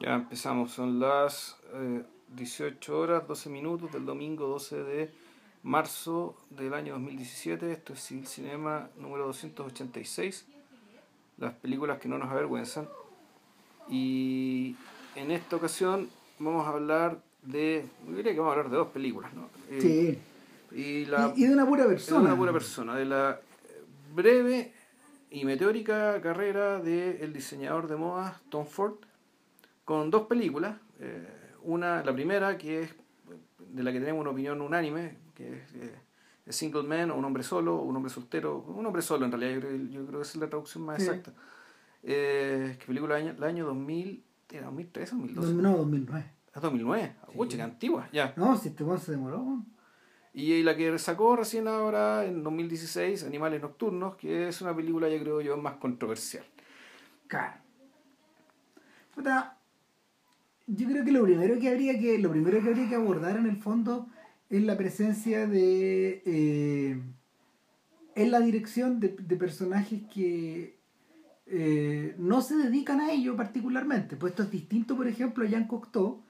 Ya empezamos, son las 18 eh, horas, 12 minutos del domingo 12 de marzo del año 2017. Esto es Civil Cinema número 286. Las películas que no nos avergüenzan. Y en esta ocasión vamos a hablar de. Yo diría que vamos a hablar de dos películas, ¿no? Eh, sí. Y, la, y, de una pura persona. De una pura persona. De la breve y meteórica carrera del diseñador de moda Tom Ford con dos películas. Eh, una, la primera, que es de la que tenemos una opinión unánime, que es eh, Single Man, o un hombre solo, un hombre soltero, un hombre solo en realidad, yo creo, yo creo que esa es la traducción más exacta. Eh, ¿Qué película del año, año 2000? ¿Era 2003 o 2012? No, 2009. ¿Es 2009? Uy, qué antigua, ya. No, si este se demoró. Y la que sacó recién ahora, en 2016, Animales Nocturnos, que es una película, yo creo yo, más controversial. Claro yo creo que lo primero que habría que lo primero que habría que abordar en el fondo es la presencia de eh, en la dirección de, personajes que eh, no se dedican a ello particularmente. Pues esto es distinto por ejemplo a Jean Cocteau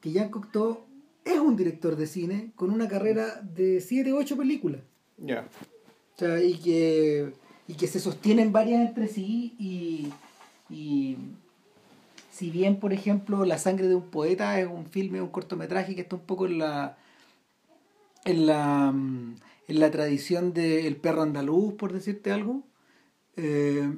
que Jean Cocteau es un director de cine con una carrera de 7 8 películas. Ya. O sea, y que y que se sostienen varias entre sí y, y si bien, por ejemplo, La sangre de un poeta es un filme, un cortometraje que está un poco en la en la, mm, en la tradición del perro andaluz, por decirte algo, eh,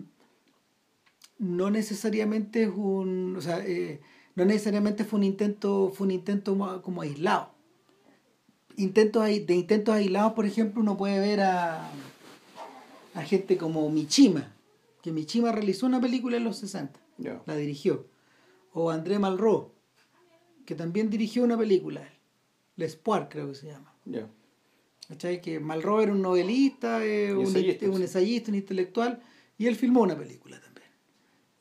no necesariamente es un, o sea, eh, no necesariamente fue un intento, fue un intento como aislado. Intentos, de intentos aislados, por ejemplo, uno puede ver a, a gente como Michima, que Michima realizó una película en los 60, la dirigió o André Malraux, que también dirigió una película, L'Espoir creo que se llama. Yeah. Que Malraux era un novelista, eh, un, ensayista, un intelectual, y él filmó una película también.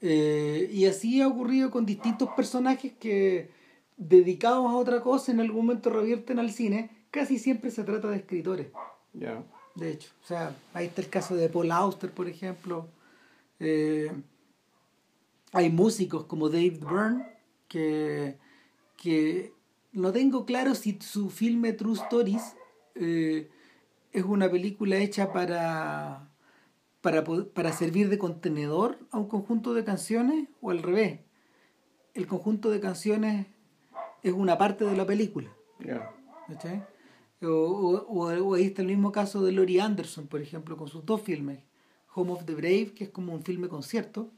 Eh, y así ha ocurrido con distintos personajes que, dedicados a otra cosa, en algún momento revierten al cine. Casi siempre se trata de escritores. De hecho, o sea, ahí está el caso de Paul Auster, por ejemplo. Eh, hay músicos como David Byrne que, que no tengo claro si su filme True Stories eh, es una película hecha para, para, para servir de contenedor a un conjunto de canciones o al revés. El conjunto de canciones es una parte de la película. O, o, ahí está el mismo caso de Laurie Anderson, por ejemplo, con sus dos filmes. Home of the Brave, que es como un filme concierto,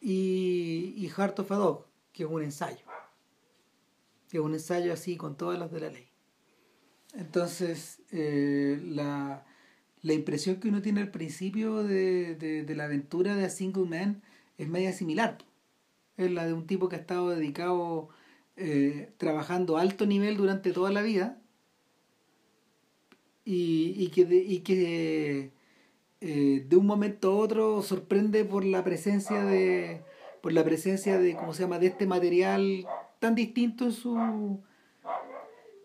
y, y Heart of a Dog, que es un ensayo. Que es un ensayo así con todas las de la ley. Entonces, eh, la, la, impresión que uno tiene al principio de, de, la aventura de A Single Man es media similar. Es la de un tipo que ha estado dedicado eh, trabajando a alto nivel durante toda la vida y, y que, y que eh, de un momento a otro sorprende por la presencia de por la presencia de cómo se llama de este material tan distinto en su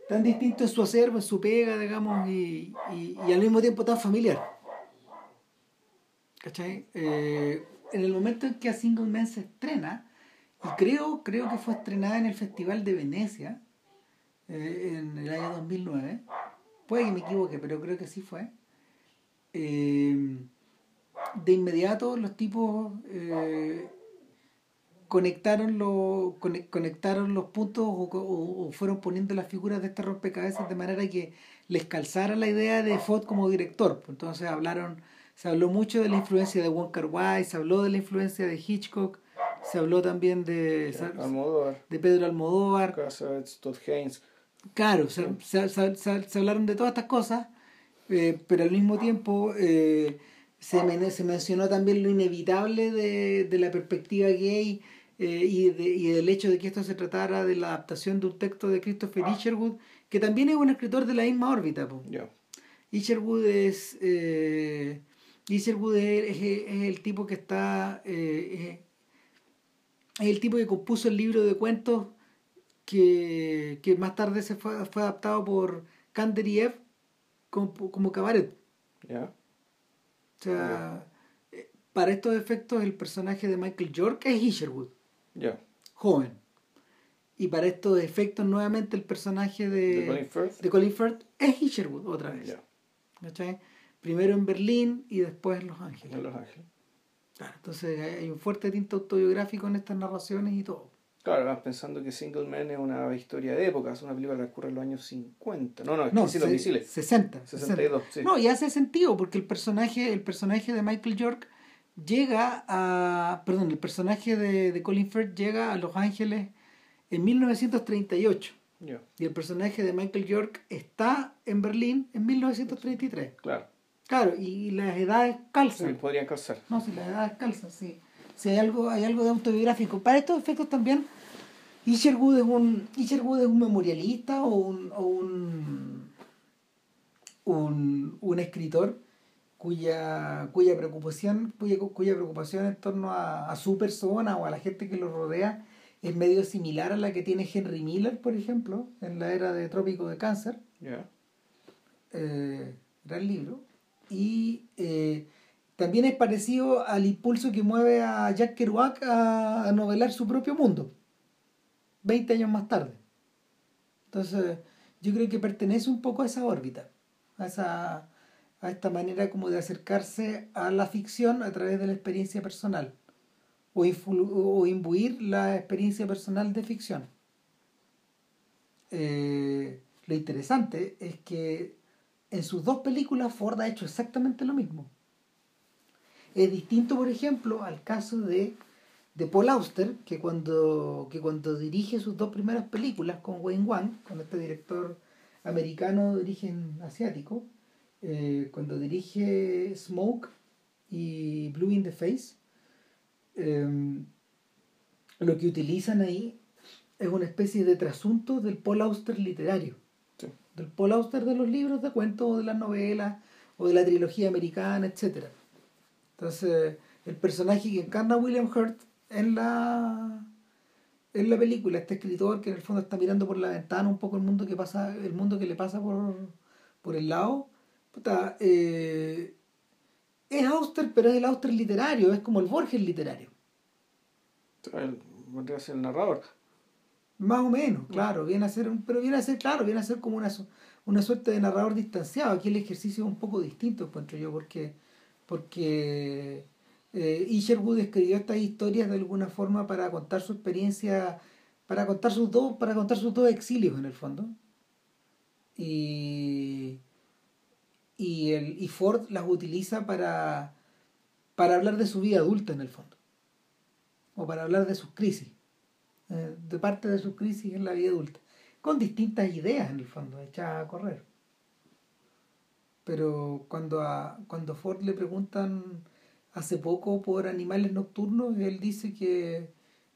tan distinto en su acervo en su pega digamos y, y, al mismo tiempo tan familiar ¿cachai? Eh, en el momento en que A Single Man se estrena y creo creo que fue estrenada en el Festival de Venecia eh, en el año 2009 puede que me equivoque pero creo que sí fue eh, de inmediato los tipos eh, conectaron, los, conectaron los puntos o, fueron poniendo las figuras de este rompecabezas de manera que les calzara la idea de Ford como director. Entonces hablaron, se habló mucho de la influencia de Wong Kar Wai, se habló de la influencia de Hitchcock, se habló también de, de Pedro Almodóvar. Claro, se, se hablaron de todas estas cosas eh, pero al mismo tiempo eh, se, se, mencionó también lo inevitable de, de la perspectiva gay eh, y, de, y, del hecho de que esto se tratara de la adaptación de un texto de Christopher Isherwood, que también es un escritor de la misma órbita. Isherwood es... Isherwood es, es, el tipo que está... es el tipo que compuso el libro de cuentos que, que más tarde se fue, fue adaptado por Kanderiev como, como cabaret. O sea, eh, para estos efectos el personaje de Michael York es Isherwood. Joven. Y para estos efectos, nuevamente el personaje de, de Colin Firth, es Isherwood otra vez. Primero en Berlín y después en Los Ángeles. En Los Ángeles. Claro, entonces hay un fuerte tinto autobiográfico en estas narraciones y todo. Claro, vas pensando que Single Man es una historia de época, es una película que ocurre en los años 50. No, no, es no, que los misiles. 60. 62, Sí. No, y hace sentido porque el personaje, el personaje de Michael York llega a. Perdón, el personaje de, de Colin Firth llega a Los Ángeles en 1938. Y el personaje de Michael York está en Berlín en 1933. Claro. Claro, y las edades calzan. Sí, podrían calzar. No, sí, las edades calzan, sí si hay algo, hay algo de autobiográfico. Para estos efectos también, Isherwood es un, es un memorialista o un, o un, un, escritor cuya, cuya preocupación, cuya, cuya preocupación en torno a, su persona o a la gente que lo rodea es medio similar a la que tiene Henry Miller, por ejemplo, en la era de Trópico de Cáncer. Eh, gran libro. Y eh, también es parecido al impulso que mueve a Jack Kerouac a, novelar su propio mundo, 20 años más tarde. Entonces, yo creo que pertenece un poco a esa órbita, a, esa, a esta manera como de acercarse a la ficción a través de la experiencia personal o, o imbuir la experiencia personal de ficción. Eh, lo interesante es que en sus dos películas Ford ha hecho exactamente lo mismo. Es distinto, por ejemplo, al caso de, de Paul Auster, que cuando, que cuando dirige sus dos primeras películas con Wayne Wang, con este director americano de origen asiático, eh, cuando dirige Smoke y Blue in the Face, em, lo que utilizan ahí es una especie de trasunto del Paul Auster literario. Del Paul Auster de los libros de cuentos o de las novelas o de la trilogía americana, etcétera entonces, el personaje que encarna William Hurt en la, en la película, este escritor que en el fondo está mirando por la ventana un poco el mundo que pasa, el mundo que le pasa por, por el lado, eh, es Auster, pero es el Auster literario, es como el Borges literario. El, el narrador. Más o menos, claro, viene a ser, pero viene a ser, claro, viene a ser como una, una suerte de narrador distanciado. Aquí el ejercicio es un poco distinto, encuentro yo, porque porque eh, Isherwood escribió estas historias de alguna forma para contar su experiencia, para contar sus dos, para contar sus dos exilios en el fondo. Y, y, el, y Ford las utiliza para, para hablar de su vida adulta en el fondo. O para hablar de sus crisis. Eh, de parte de sus crisis en la vida adulta. Con distintas ideas en el fondo, echadas a correr pero cuando a cuando Ford le preguntan hace poco por animales nocturnos, él dice que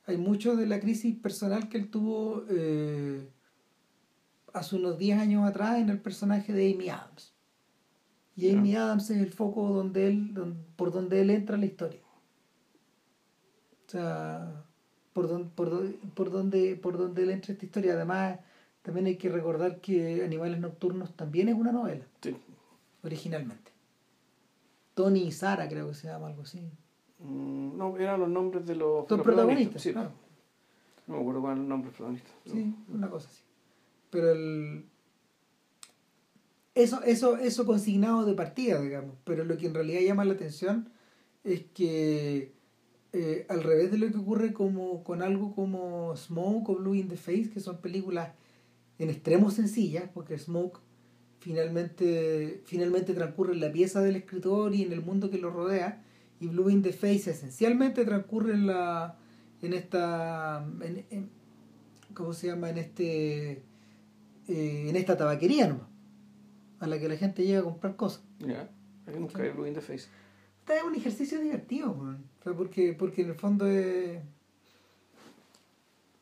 hay mucho de la crisis personal que él tuvo eh, hace unos 10 años atrás en el personaje de Amy Adams. Y Amy Adams es el foco donde él, por donde él entra en la historia. O sea, por, por, por, donde, por donde él entra esta historia. Además, también hay que recordar que Animales Nocturnos también es una novela. Sí originalmente. Tony y Sara creo que se llama algo así. Mm, no, eran los nombres de los, protagonistas. sí. No me acuerdo cuál es el nombre del protagonista. Sí, una cosa así. Pero el... Eso, eso, eso consignado de partida, digamos. Pero lo que en realidad llama la atención es que eh, al revés de lo que ocurre como, con algo como Smoke o Blue in the Face, que son películas en extremo sencillas, porque Smoke finalmente, finalmente transcurre en la pieza del escritor y en el mundo que lo rodea, y Blue in the Face esencialmente transcurre en la en esta en, ¿cómo se llama? en este eh, en esta tabaquería nomás a la que la gente llega a comprar cosas. Ya Blue in the Face. Es un ejercicio divertido porque porque en el fondo es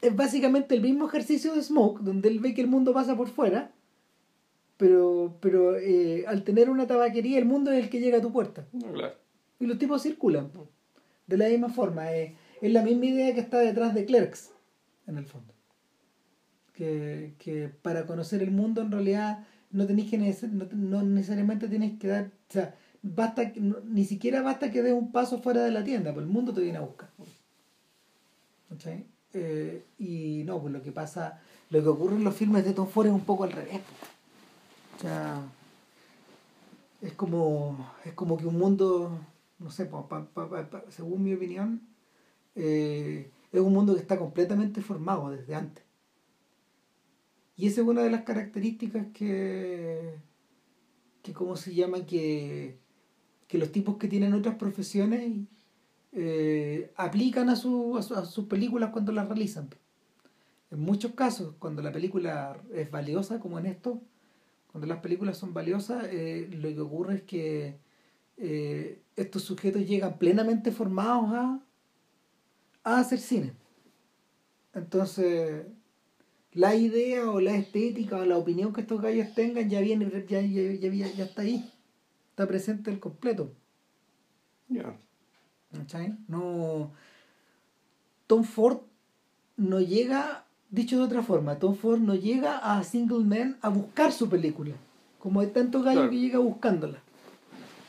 es básicamente el mismo ejercicio de Smoke donde él ve que el mundo pasa por fuera pero, pero eh, al tener una tabaquería, el mundo es el que llega a tu puerta. Y los tipos circulan. De la misma forma. Eh, es la misma idea que está detrás de Clerks, en el fondo. Que, que para conocer el mundo, en realidad, no tenéis que no, necesariamente tienes que dar. O sea, basta, ni siquiera basta que des un paso fuera de la tienda, pues el mundo te viene a buscar. Eh, y no, pues lo que pasa, lo que ocurre en los filmes de Tom Ford es un poco al revés. O sea, es como, es como que un mundo, no sé, según mi opinión, eh, es un mundo que está completamente formado desde antes. Y esa es una de las características que, que ¿cómo se llama? Que, que los tipos que tienen otras profesiones eh, aplican a, su, a, sus películas cuando las realizan. En muchos casos, cuando la película es valiosa, como en esto, cuando las películas son valiosas, eh, lo que ocurre es que eh, estos sujetos llegan plenamente formados a, a hacer cine. Entonces, la idea o la estética o la opinión que estos gallos tengan ya viene, ya, ya, ya, está ahí. Está presente el completo. Ya. No. Tom Ford no llega, dicho de otra forma, Tom Ford no llega a Single Man a buscar su película. Como hay tantos gallos que llega buscándola.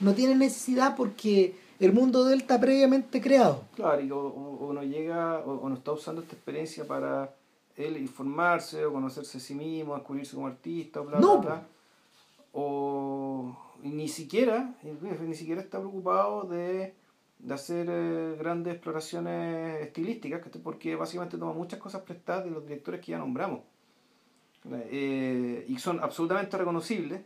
No tiene necesidad porque el mundo de él está previamente creado. Claro, y o, no llega, o, no está usando esta experiencia para él informarse o conocerse a sí mismo, descubrirse como artista, o bla, bla, bla. O ni siquiera, ni siquiera está preocupado de, hacer eh, grandes exploraciones estilísticas, porque básicamente toma muchas cosas prestadas de los directores que ya nombramos. Eh, y son absolutamente reconocibles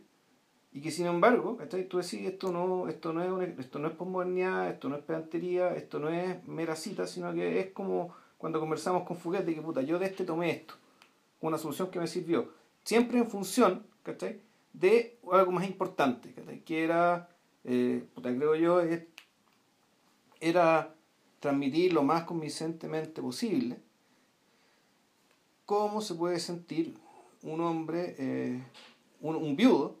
y que sin embargo, tú decís, esto no, esto no es esto no es posmodernidad, esto no es pedantería, esto no es mera cita, sino que es como cuando conversamos con Fuguete, que puta, yo de este tomé esto, una solución que me sirvió, siempre en función, ¿cachai? de algo más importante, ¿cachai? que era, eh, puta, creo yo, era transmitir lo más convincentemente posible cómo se puede sentir un hombre, eh, un viudo,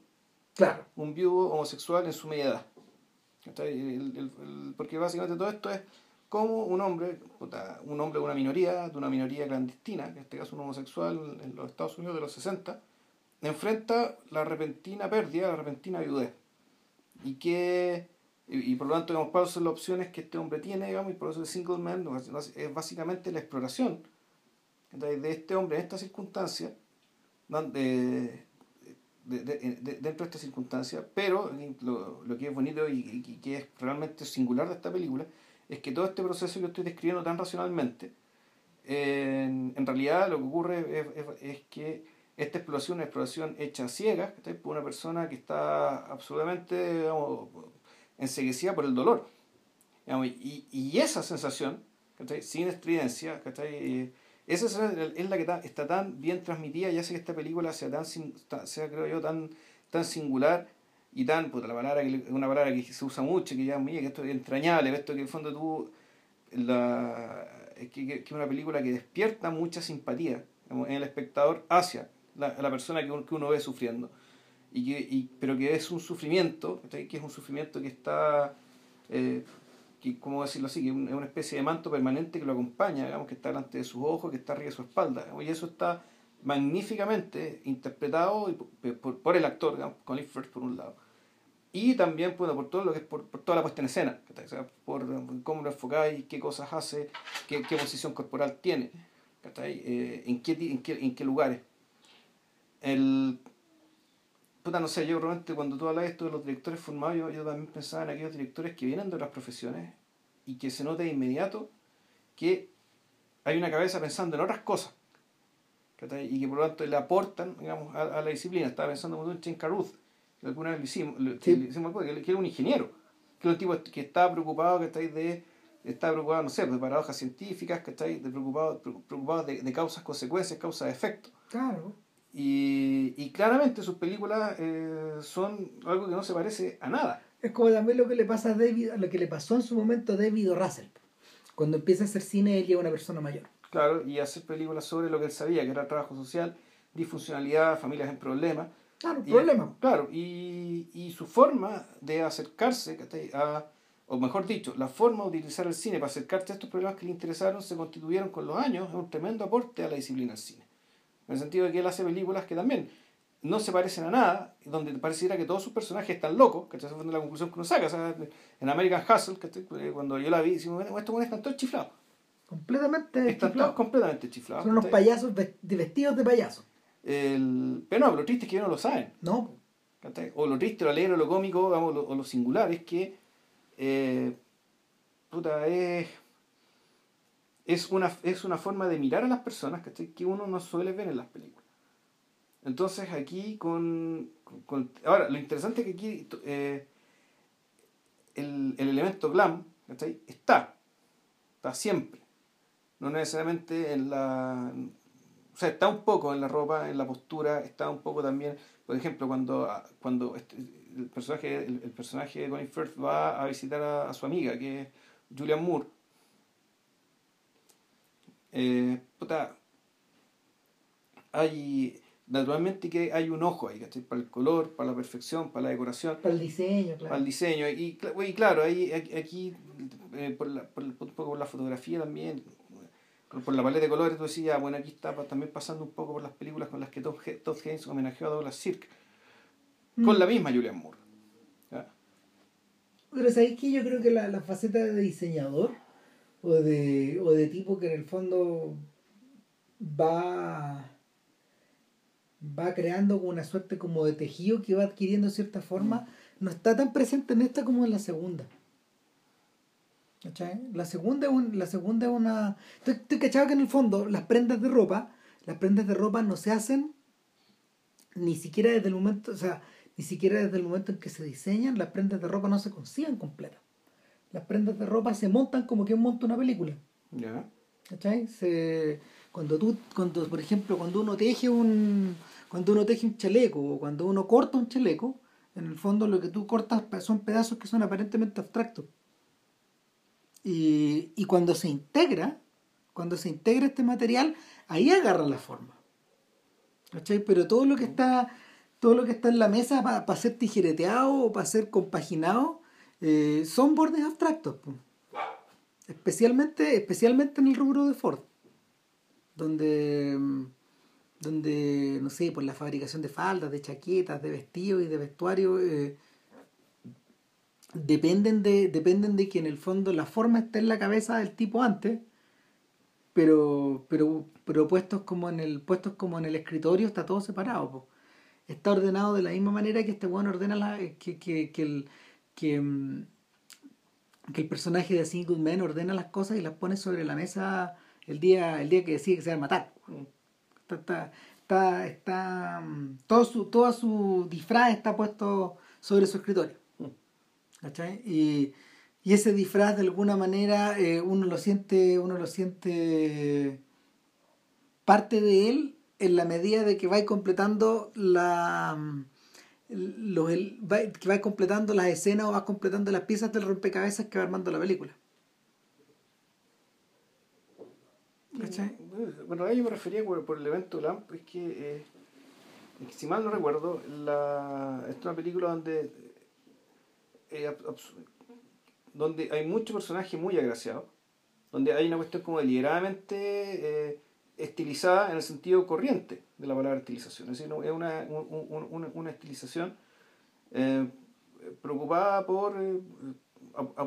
Claro. Un viudo homosexual en su media edad. porque básicamente todo esto es como un hombre, un hombre de una minoría, de una minoría clandestina, en este caso un homosexual en los Estados Unidos de los 60, enfrenta la repentina pérdida, la repentina viudez. Y que, y, por lo tanto, digamos, cuáles son las opciones que este hombre tiene, digamos, y por eso el single man es básicamente la exploración. De este hombre en esta circunstancia, donde dentro de esta circunstancia, pero lo, lo que es bonito y, que es realmente singular de esta película es que todo este proceso que estoy describiendo tan racionalmente, en, realidad lo que ocurre es, es, que esta exploración es una exploración hecha ciega por una persona que está absolutamente enseguecida por el dolor. y, y esa sensación, sin estridencia, esa es la que está, tan bien transmitida y hace que esta película sea tan, sea, creo yo, tan, tan singular y tan, puta, la palabra que, una palabra que se usa mucho, que ya, mira, que esto es entrañable, esto que en el fondo tú, la, que, es una película que despierta mucha simpatía en el espectador hacia la, la persona que, que, uno ve sufriendo. Y que, y, pero que es un sufrimiento, que es un sufrimiento que está eh, que, ¿cómo decirlo así? Que es una especie de manto permanente que lo acompaña, digamos, que está delante de sus ojos, que está arriba de su espalda. y eso está magníficamente interpretado por, por, el actor, digamos, Colin Firth por un lado. Y también bueno, por todo lo que es por, toda la puesta en escena, o sea, por cómo lo enfocáis, qué cosas hace, qué, qué posición corporal tiene, eh, en, qué, en, qué, en qué lugares. El, puta, no sé, yo realmente cuando tú hablas de esto de los directores formados, yo, yo, también pensaba en aquellos directores que vienen de otras profesiones y que se nota de inmediato que hay una cabeza pensando en otras cosas y que por lo tanto le aportan digamos, a, la disciplina. Estaba pensando mucho en Chen Caruth, que alguna vez lo hicimos, que, era un ingeniero, que era un tipo que estaba preocupado que está de estaba preocupado, no sé, de paradojas científicas, que está de preocupado, preocupado de, de causas, consecuencias, causas, efectos. Claro. Y, y claramente sus películas eh, son algo que no se parece a nada. Es como también lo que le pasa a David, lo que le pasó en su momento a David Russell. Cuando empieza a hacer cine, él lleva una persona mayor. Claro, y hacer películas sobre lo que él sabía, que era trabajo social, disfuncionalidad, familias en problemas. Claro, problemas. Claro, y, y su forma de acercarse a, o mejor dicho, la forma de utilizar el cine para acercarse a estos problemas que le interesaron se constituyeron con los años en un tremendo aporte a la disciplina del cine. En el sentido de que él hace películas que también no se parecen a nada, donde pareciera que todos sus personajes están locos, que esa es la conclusión que uno saca. en American Hustle, que cuando yo la vi, decimos, bueno, estos están todos chiflados. Completamente Están todos completamente chiflados. Son unos payasos vestidos de payasos. El... Pero no, lo triste es que ellos no lo saben. No. O lo triste, lo alegre, lo cómico, o lo singular es que eh, puta, es, es, una, es una forma de mirar a las personas que uno no suele ver en las películas. Entonces aquí con, ahora lo interesante es que aquí eh, el, el, elemento glam está, está siempre. No necesariamente en la... O sea, está un poco en la ropa, en la postura, está un poco también, por ejemplo, cuando, cuando este, el personaje, el, personaje de Colin Firth va a visitar a, su amiga, que es Julian Moore. Eh, puta, hay naturalmente que hay un ojo ahí, ¿cachai? Para el color, para la perfección, para la decoración. Para el diseño, claro. Para el diseño. Y, y claro, ahí, aquí, eh, por, la, por, un poco por la fotografía también, por la paleta de colores, tú decías, bueno, aquí está también pasando un poco por las películas con las que Todd, Haynes homenajeó a Douglas Sirk con mm. la misma Julian Moore. Pero ¿sabéis que yo creo que la, la, faceta de diseñador o de, o de tipo que en el fondo va va creando una suerte como de tejido que va adquiriendo cierta forma, mm. no está tan presente en esta como en la segunda. ¿Cachai? La segunda es un, la segunda es una. Estoy, cachado que en el fondo las prendas de ropa, las prendas de ropa no se hacen ni siquiera desde el momento, o sea, ni siquiera desde el momento en que se diseñan, las prendas de ropa no se consiguen completas. Las prendas de ropa se montan como que monta una película. Ya. ¿Cachai? Se, cuando tú, cuando, por ejemplo, cuando uno teje un, cuando uno teje un chaleco o cuando uno corta un chaleco, en el fondo lo que tú cortas son pedazos que son aparentemente abstractos. Y, y cuando se integra, cuando se integra este material, ahí agarra la forma. ¿Cachai? Pero todo lo que está, todo lo que está en la mesa para ser tijereteado o para ser compaginado, eh, son bordes abstractos. Especialmente, especialmente en el rubro de Ford. Donde donde, no sé, por la fabricación de faldas, de chaquetas, de vestidos y de vestuario, eh, dependen, de, dependen de que en el fondo la forma esté en la cabeza del tipo antes, pero, pero, pero puestos como en el, puestos como en el escritorio está todo separado. Está ordenado de la misma manera que este bueno ordena la, que, que, que el que, mm, que el personaje de Single Man ordena las cosas y las pone sobre la mesa el día, el día que decide que se va a matar. Mm está, está, está, mm, todo su, toda su disfraz está puesto sobre su escritorio. ¿Cachai? Y, y ese disfraz de alguna manera eh, uno lo siente, uno lo siente parte de él en la medida de que va completando la mm, los, que va completando las escenas o va completando las piezas del rompecabezas que va armando la película. Bueno, a ello me refería por, el evento LAMP, es que, eh, si mal no recuerdo, la, es una película donde, eh, donde hay muchos personajes muy agraciados, donde hay una cuestión como deliberadamente eh, estilizada en el sentido corriente de la palabra estilización, es decir, es una, una, una estilización preocupada por,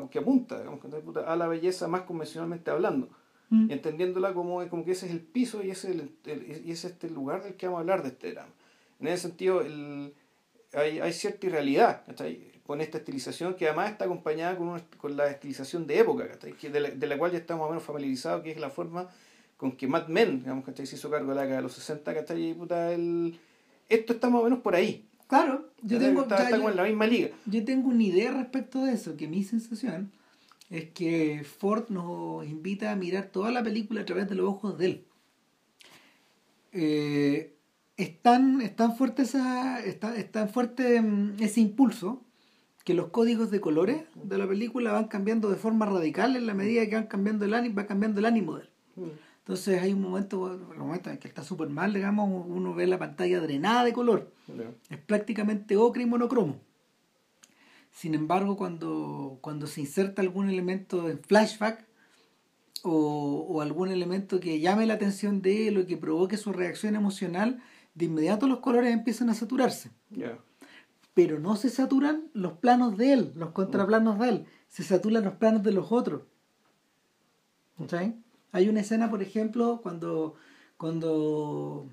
que apunta digamos, a la belleza más convencionalmente hablando Mm. entendiéndola como, como que ese es el piso y ese es, el, y es este lugar del que vamos a hablar de este drama. En ese sentido, el, hay, hay cierta irrealidad con esta estilización que además está acompañada con, con la estilización de época, de, la, de la cual ya estamos más o menos familiarizados, que es la forma con que Mad Men digamos, se hizo cargo de la década de los 60, ¿cachai? Puta, el, esto está más o menos por ahí. Claro, yo tengo, está, en la misma liga. Yo tengo una idea respecto de eso, que mi sensación es que Ford nos invita a mirar toda la película a través de los ojos de él. Eh, es, tan, fuerte esa, fuerte mm, ese impulso que los códigos de colores de la película van cambiando de forma radical en la medida que van cambiando el ánimo, va cambiando el ánimo de él. Mm. Entonces hay un momento, un momento en que está súper mal, digamos, uno ve la pantalla drenada de color. Es prácticamente ocre y monocromo. Sin embargo, cuando, cuando se inserta algún elemento en flashback o, o, algún elemento que llame la atención de él o que provoque su reacción emocional, de inmediato los colores empiezan a saturarse. Pero no se saturan los planos de él, los contraplanos de él, se saturan los planos de los otros. Hay una escena, por ejemplo, cuando, cuando,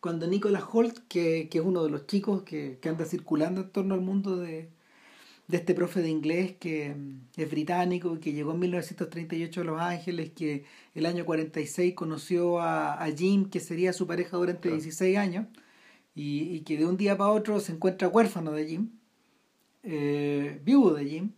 cuando Nicholas Holt, que, es uno de los chicos que, anda circulando en torno al mundo de, este profe de inglés que mm, es británico, que llegó en 1938 a Los Ángeles, que el año 46 conoció a, Jim, que sería su pareja durante 16 años, y, que de un día para otro se encuentra huérfano de Jim, eh, viudo de Jim.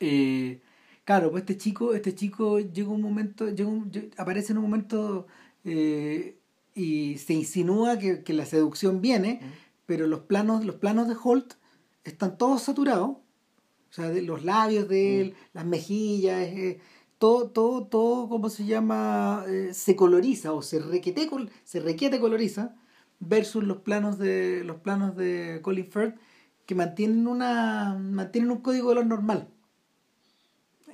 Eh, Claro, pues este chico, este chico llega un momento, llega aparece en un momento eh, y se insinúa que, la seducción viene, pero los planos, los planos de Holt están todos saturados. O sea, de los labios de él, las mejillas, eh, todo, todo, todo, ¿cómo se llama? Eh, se coloriza o se requete, se requiete coloriza versus los planos de los planos de Colin Firth que mantienen una mantienen un código de lo normal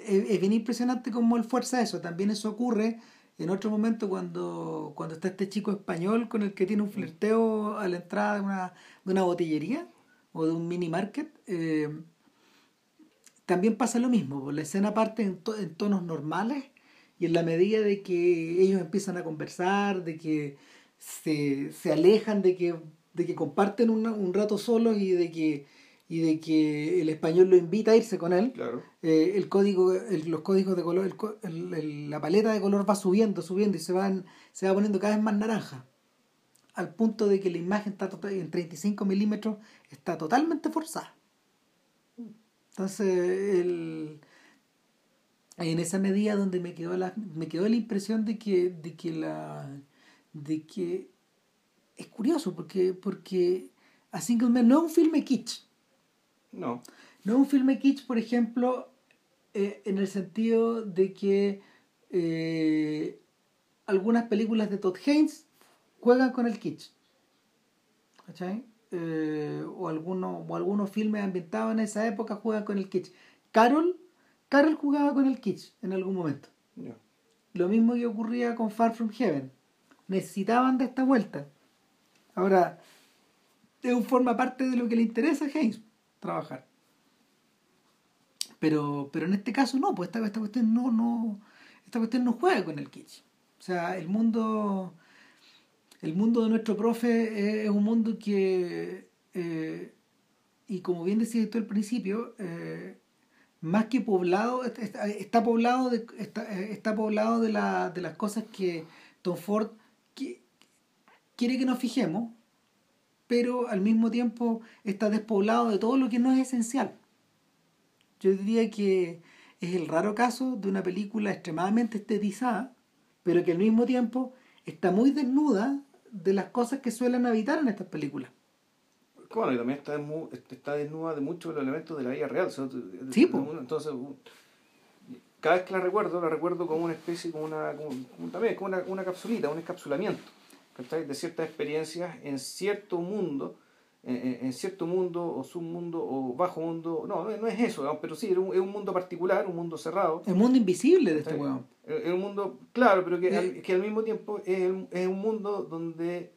es, bien impresionante cómo él fuerza eso. También eso ocurre en otro momento cuando, cuando está este chico español con el que tiene un mm. flirteo a la entrada de una, de una botillería o de un mini market. Eh, también pasa lo mismo, la escena parte en, en, tonos normales y en la medida de que ellos empiezan a conversar, de que se, se alejan, de que, de que comparten un rato solos y de que y de que el español lo invita a irse con él, eh, el código, los códigos de color, la paleta de color va subiendo, subiendo y se, van, se va poniendo cada vez más naranja, al punto de que la imagen está en 35 milímetros está totalmente forzada. Entonces, el, en esa medida donde me quedó la, me quedó la impresión de que, de que la de que es curioso porque porque A Single Man no es un filme kitsch no. No es un filme kitsch, por ejemplo, eh, en el sentido de que eh, algunas películas de Todd Haynes juegan con el kitsch. ¿Cachai? Eh, o, algunos, o algunos filmes ambientados en esa época juegan con el kitsch. Carol, Carol jugaba con el kitsch en algún momento. Lo mismo que ocurría con Far From Heaven. Necesitaban de esta vuelta. Ahora, es un forma parte de lo que le interesa a Haynes trabajar. Pero, pero en este caso no, pues esta, esta cuestión no, no, esta cuestión no juega con el kitsch. O sea, el mundo, el mundo de nuestro profe es, un mundo que, eh, y como bien decía tú al principio, eh, más que poblado, está, poblado de, está, poblado de, la, de las cosas que Tom Ford quiere que nos fijemos, pero al mismo tiempo está despoblado de todo lo que no es esencial. Yo diría que es el raro caso de una película extremadamente estetizada, pero que al mismo tiempo está muy desnuda de las cosas que suelen habitar en estas películas. Bueno, y también está, está desnuda de muchos de los elementos de la vida real. Sí, pues. Entonces, cada vez que la recuerdo, la recuerdo como una especie, como una, también como una, una capsulita, un encapsulamiento de ciertas experiencias en cierto mundo, en, cierto mundo o submundo o bajo mundo. No, no es eso, pero sí, es un, mundo particular, un mundo cerrado. El mundo invisible de este weón. Es un mundo, claro, pero que, al, que al mismo tiempo es, es un mundo donde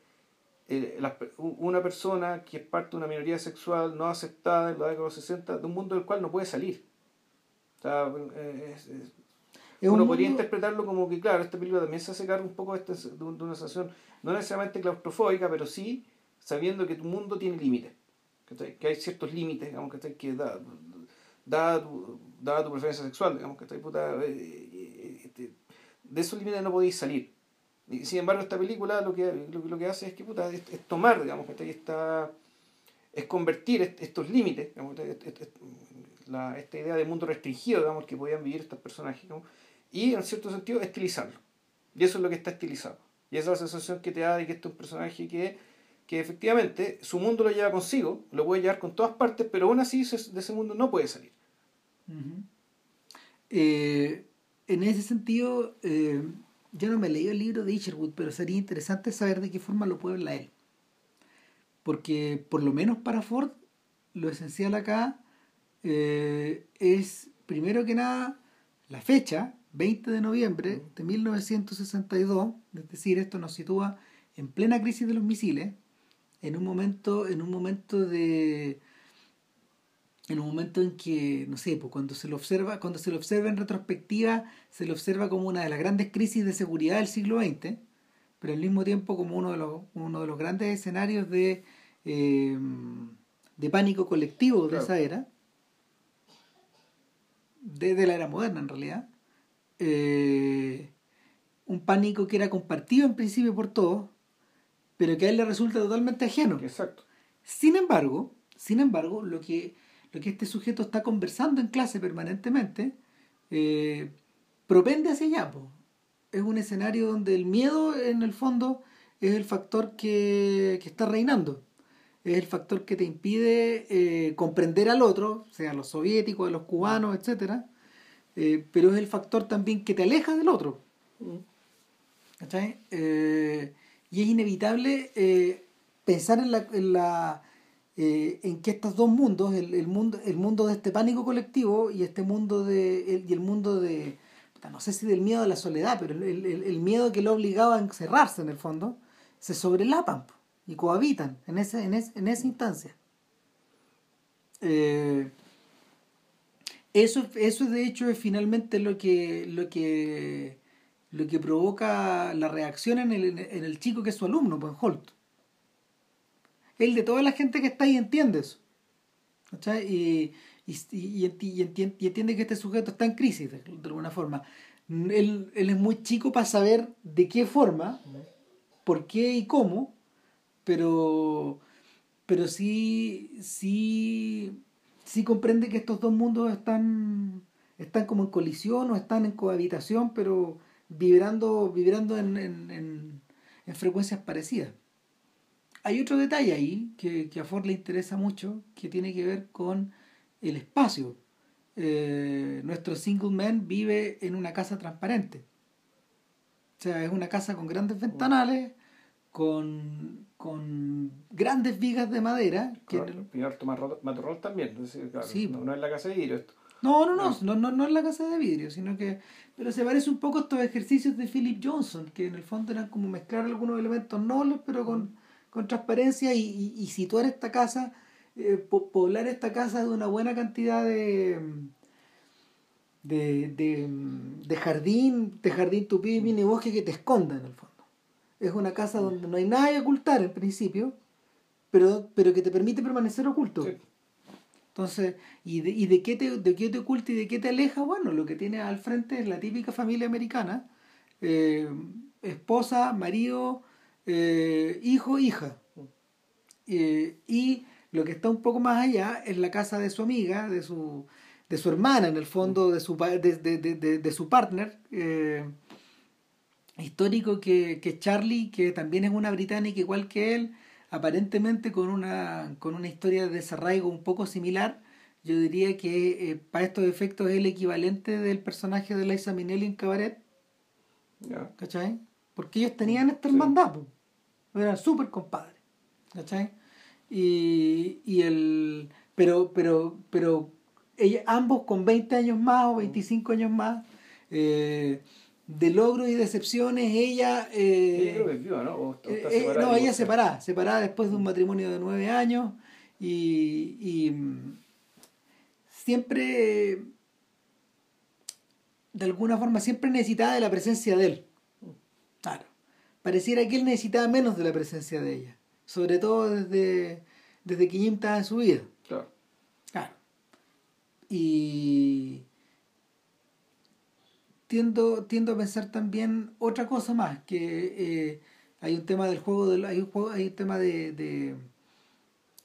eh, una persona que es parte de una minoría sexual no aceptada en la década de los 60, de un mundo del cual no puede salir. O sea, es, uno podría interpretarlo como que, claro, esta película también se hace cargo un poco de, este, de, una sensación, no necesariamente claustrofóbica, pero sí sabiendo que tu mundo tiene límites. Que hay ciertos límites, digamos, que da, da, tu, da tu preferencia sexual, digamos, que puta, eh, eh, este, de esos límites no podéis salir. Y, sin embargo, esta película lo que, lo, que hace es que puta, es, tomar, digamos, que está, es convertir estos límites, digamos, la, esta idea de mundo restringido, digamos, que podían vivir estos personajes, digamos, y en cierto sentido estilizarlo. Y eso es lo que está estilizado. Y esa es la sensación que te da de que este es un personaje que, que efectivamente su mundo lo lleva consigo, lo puede llevar con todas partes, pero aún así de ese mundo no puede salir. Eh, en ese sentido, eh, yo no me leí el libro de Isherwood, pero sería interesante saber de qué forma lo puede leer. Porque por lo menos para Ford, lo esencial acá eh, es, primero que nada, la fecha, 20 de noviembre de 1962, es decir, esto nos sitúa en plena crisis de los misiles, en un momento, en un momento de, en un momento en que, no sé, pues cuando se lo observa, cuando se lo observa en retrospectiva, se lo observa como una de las grandes crisis de seguridad del siglo XX, pero al mismo tiempo como uno de los, uno de los grandes escenarios de, eh, de pánico colectivo de esa era, de, la era moderna en realidad. Eh, un pánico que era compartido en principio por todos, pero que a él le resulta totalmente ajeno. Exacto. Sin embargo, sin embargo, lo que, lo que este sujeto está conversando en clase permanentemente eh, propende hacia allá. Es un escenario donde el miedo, en el fondo, es el factor que, está reinando. Es el factor que te impide eh, comprender al otro, sea los soviéticos, los cubanos, etc. Eh, pero es el factor también que te aleja del otro. Mm. Eh, y es inevitable eh, pensar en la, en, la eh, en que estos dos mundos, el, mundo, el mundo de este pánico colectivo y este mundo de el, y el mundo de no sé si del miedo a la soledad, pero el, miedo que lo obligaba a encerrarse en el fondo, se sobrelapan y cohabitan en, ese, en, en esa instancia. Eso, eso de hecho es finalmente lo que, lo que lo que provoca la reacción en el, en el chico que es su alumno, pues Holt. Él de toda la gente que está ahí entiende eso. Y, y, y, entiende, que este sujeto está en crisis de, alguna forma. Él, él, es muy chico para saber de qué forma, por qué y cómo, pero, pero sí, sí, sí comprende que estos dos mundos están, están como en colisión o están en cohabitación, pero vibrando, vibrando en, en, en, frecuencias parecidas. Hay otro detalle ahí que, que, a Ford le interesa mucho, que tiene que ver con el espacio. Eh, nuestro single man vive en una casa transparente. O sea, es una casa con grandes ventanales, con, con grandes vigas de madera. Que el señor Tomás Matorrol también, no, es la casa de vidrio esto. No, no, no, no, no, no es la casa de vidrio, sino que pero se parece un poco a estos ejercicios de Philip Johnson, que en el fondo eran como mezclar algunos elementos nobles, pero con, con transparencia y, y, situar esta casa, eh, poblar esta casa de una buena cantidad de, de, de, de jardín, de jardín y mini bosque que te esconda en el fondo. Es una casa donde no hay nada que ocultar en principio, pero, pero que te permite permanecer oculto. Entonces, ¿y de, y de qué te, de qué te oculta y de qué te aleja? Bueno, lo que tiene al frente es la típica familia americana, eh, esposa, marido, eh, hijo, hija. Eh, y lo que está un poco más allá es la casa de su amiga, de su, de su hermana, en el fondo, de su, de, de, de, su partner histórico que, que Charlie, que también es una británica igual que él, aparentemente con una, con una historia de desarraigo un poco similar, yo diría que eh, para estos efectos es el equivalente del personaje de Liza Minnelli en Cabaret. ¿Cachai? Porque ellos tenían esta hermandad, eran súper compadres. ¿Cachai? Y, y el. Pero, pero, pero ambos con 20 años más o 25 años más. Eh, de logros y decepciones, ella... Eh, ¿no? Eh, eh, no, ella separada, separada después de un matrimonio de nueve años y, y mm, siempre, de alguna forma, siempre necesitaba de la presencia de él. Claro. Pareciera que él necesitaba menos de la presencia de ella, sobre todo desde, desde que Jim estaba en su vida. Claro. Claro. Y tiendo, tiendo a pensar también otra cosa más, que eh, hay un tema del juego, hay, un juego, hay un tema de, de,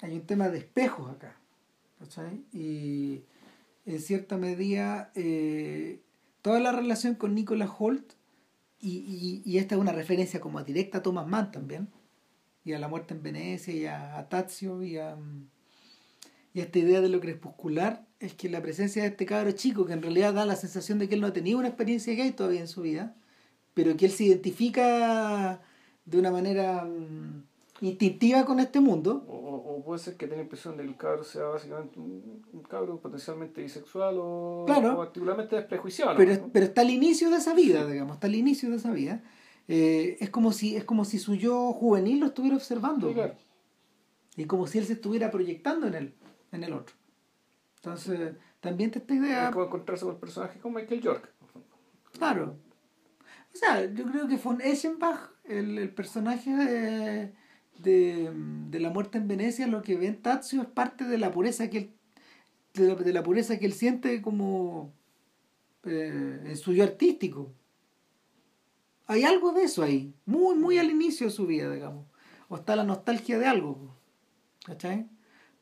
hay un tema de espejos acá. Y en cierta medida eh, toda la relación con Nicolas Holt, y, esta es una referencia como directa a Thomas Mann también, y a la muerte en Venecia, y a, Tazio, y a, y a esta idea de lo crepuscular, es que la presencia de este cabro chico, que en realidad da la sensación de que él no ha tenido una experiencia gay todavía en su vida, pero que él se identifica de una manera mm, instintiva con este mundo. O, puede ser que tenga la impresión de que el cabro sea básicamente un, cabro potencialmente bisexual o, activamente desprejuiciado. Pero, pero está al inicio de esa vida, digamos, está al inicio de esa vida. Eh, es, como si, es como si su yo juvenil lo estuviera observando. Y como si él se estuviera proyectando en él, en el otro. Entonces, también esta idea... Es como encontrarse con personajes como Michael York. Claro. O sea, yo creo que von Eschenbach, el, el personaje de, de, la muerte en Venecia, lo que ve en Tazio es parte de la pureza que él, de la, pureza que él siente como eh, en suyo artístico. Hay algo de eso ahí, muy, muy al inicio de su vida, digamos. O está la nostalgia de algo. ¿Cachai?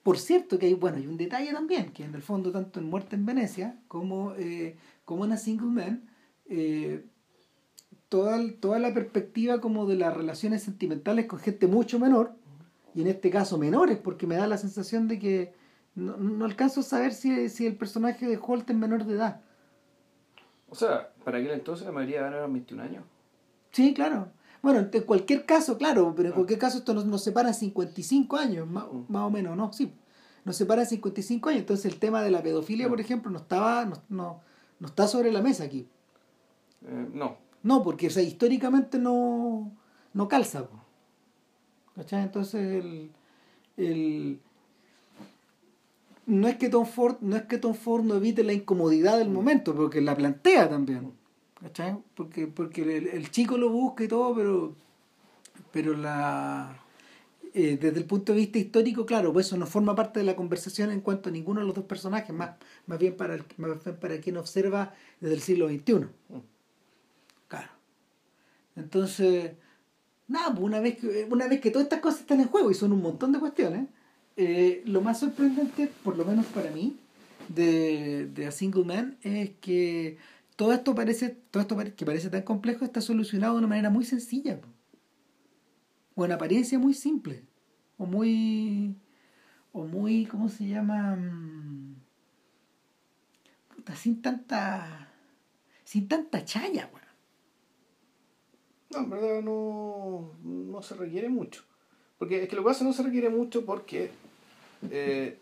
Por cierto que hay, bueno, hay un detalle también, que en el fondo, tanto en Muerte en Venecia como, eh, como en A Single Man, eh, toda, toda la perspectiva como de las relaciones sentimentales con gente mucho menor, y en este caso menores, porque me da la sensación de que no, no alcanzo a saber si, si el personaje de Holt es menor de edad. O sea, para aquel entonces la mayoría de eran 21 años. Sí, claro. Bueno, en cualquier caso, claro, pero en ah. cualquier caso esto nos, nos separa 55 años, más, mm. más, o menos, ¿no? Sí, nos separa 55 años. Entonces el tema de la pedofilia, por ejemplo, no estaba no, no, no está sobre la mesa aquí. Eh, no. No, porque o sea, históricamente no, no calza. ¿Cachai? Entonces el, el, no es que Tom Ford, no es que Tom Ford no evite la incomodidad del momento, porque la plantea también. ¿Cachai? Porque, porque el, chico lo busca y todo, pero pero la eh, desde el punto de vista histórico, claro, pues eso no forma parte de la conversación en cuanto a ninguno de los dos personajes, más, más bien para para quien observa desde el siglo XXI. Claro. Entonces, nada, pues una vez, que, una vez que todas estas cosas están en juego, y son un montón de cuestiones, eh, lo más sorprendente, por lo menos para mí, de, de A Single Man, es que todo esto parece, todo esto que parece tan complejo está solucionado de una manera muy sencilla. O en apariencia muy simple. O muy. O muy. ¿Cómo se llama? Mm, puta, sin tanta. Sin tanta chaya, no, en verdad no, no se requiere mucho. Porque es que lo que pasa no se requiere mucho porque eh,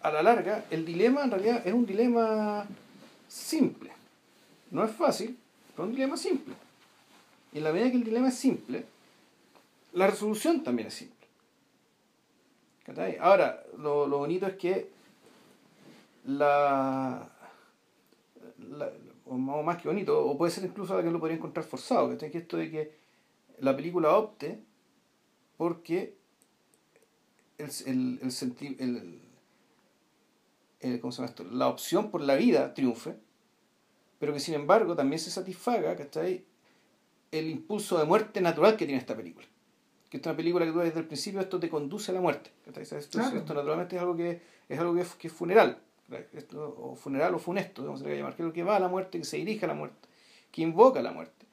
a la larga el dilema en realidad es un dilema simple. No es fácil, pero es un dilema simple. Y en la medida que el dilema es simple, la resolución también es simple. Ahora, lo, lo bonito es que la, la, o más que bonito, o puede ser incluso que lo podría encontrar forzado, que esto de que la película opte porque el, el, el, el, ¿cómo se llama esto? la opción por la vida triunfe, pero que sin embargo también se satisfaga ¿cachai? el impulso de muerte natural que tiene esta película. Que es una película que tú desde el principio esto te conduce a la muerte. Esto, esto, naturalmente es algo que es algo que es, que es funeral o funeral o funesto, vamos a llamar, que es lo que va a la muerte, que se dirige a la muerte, que invoca a la muerte.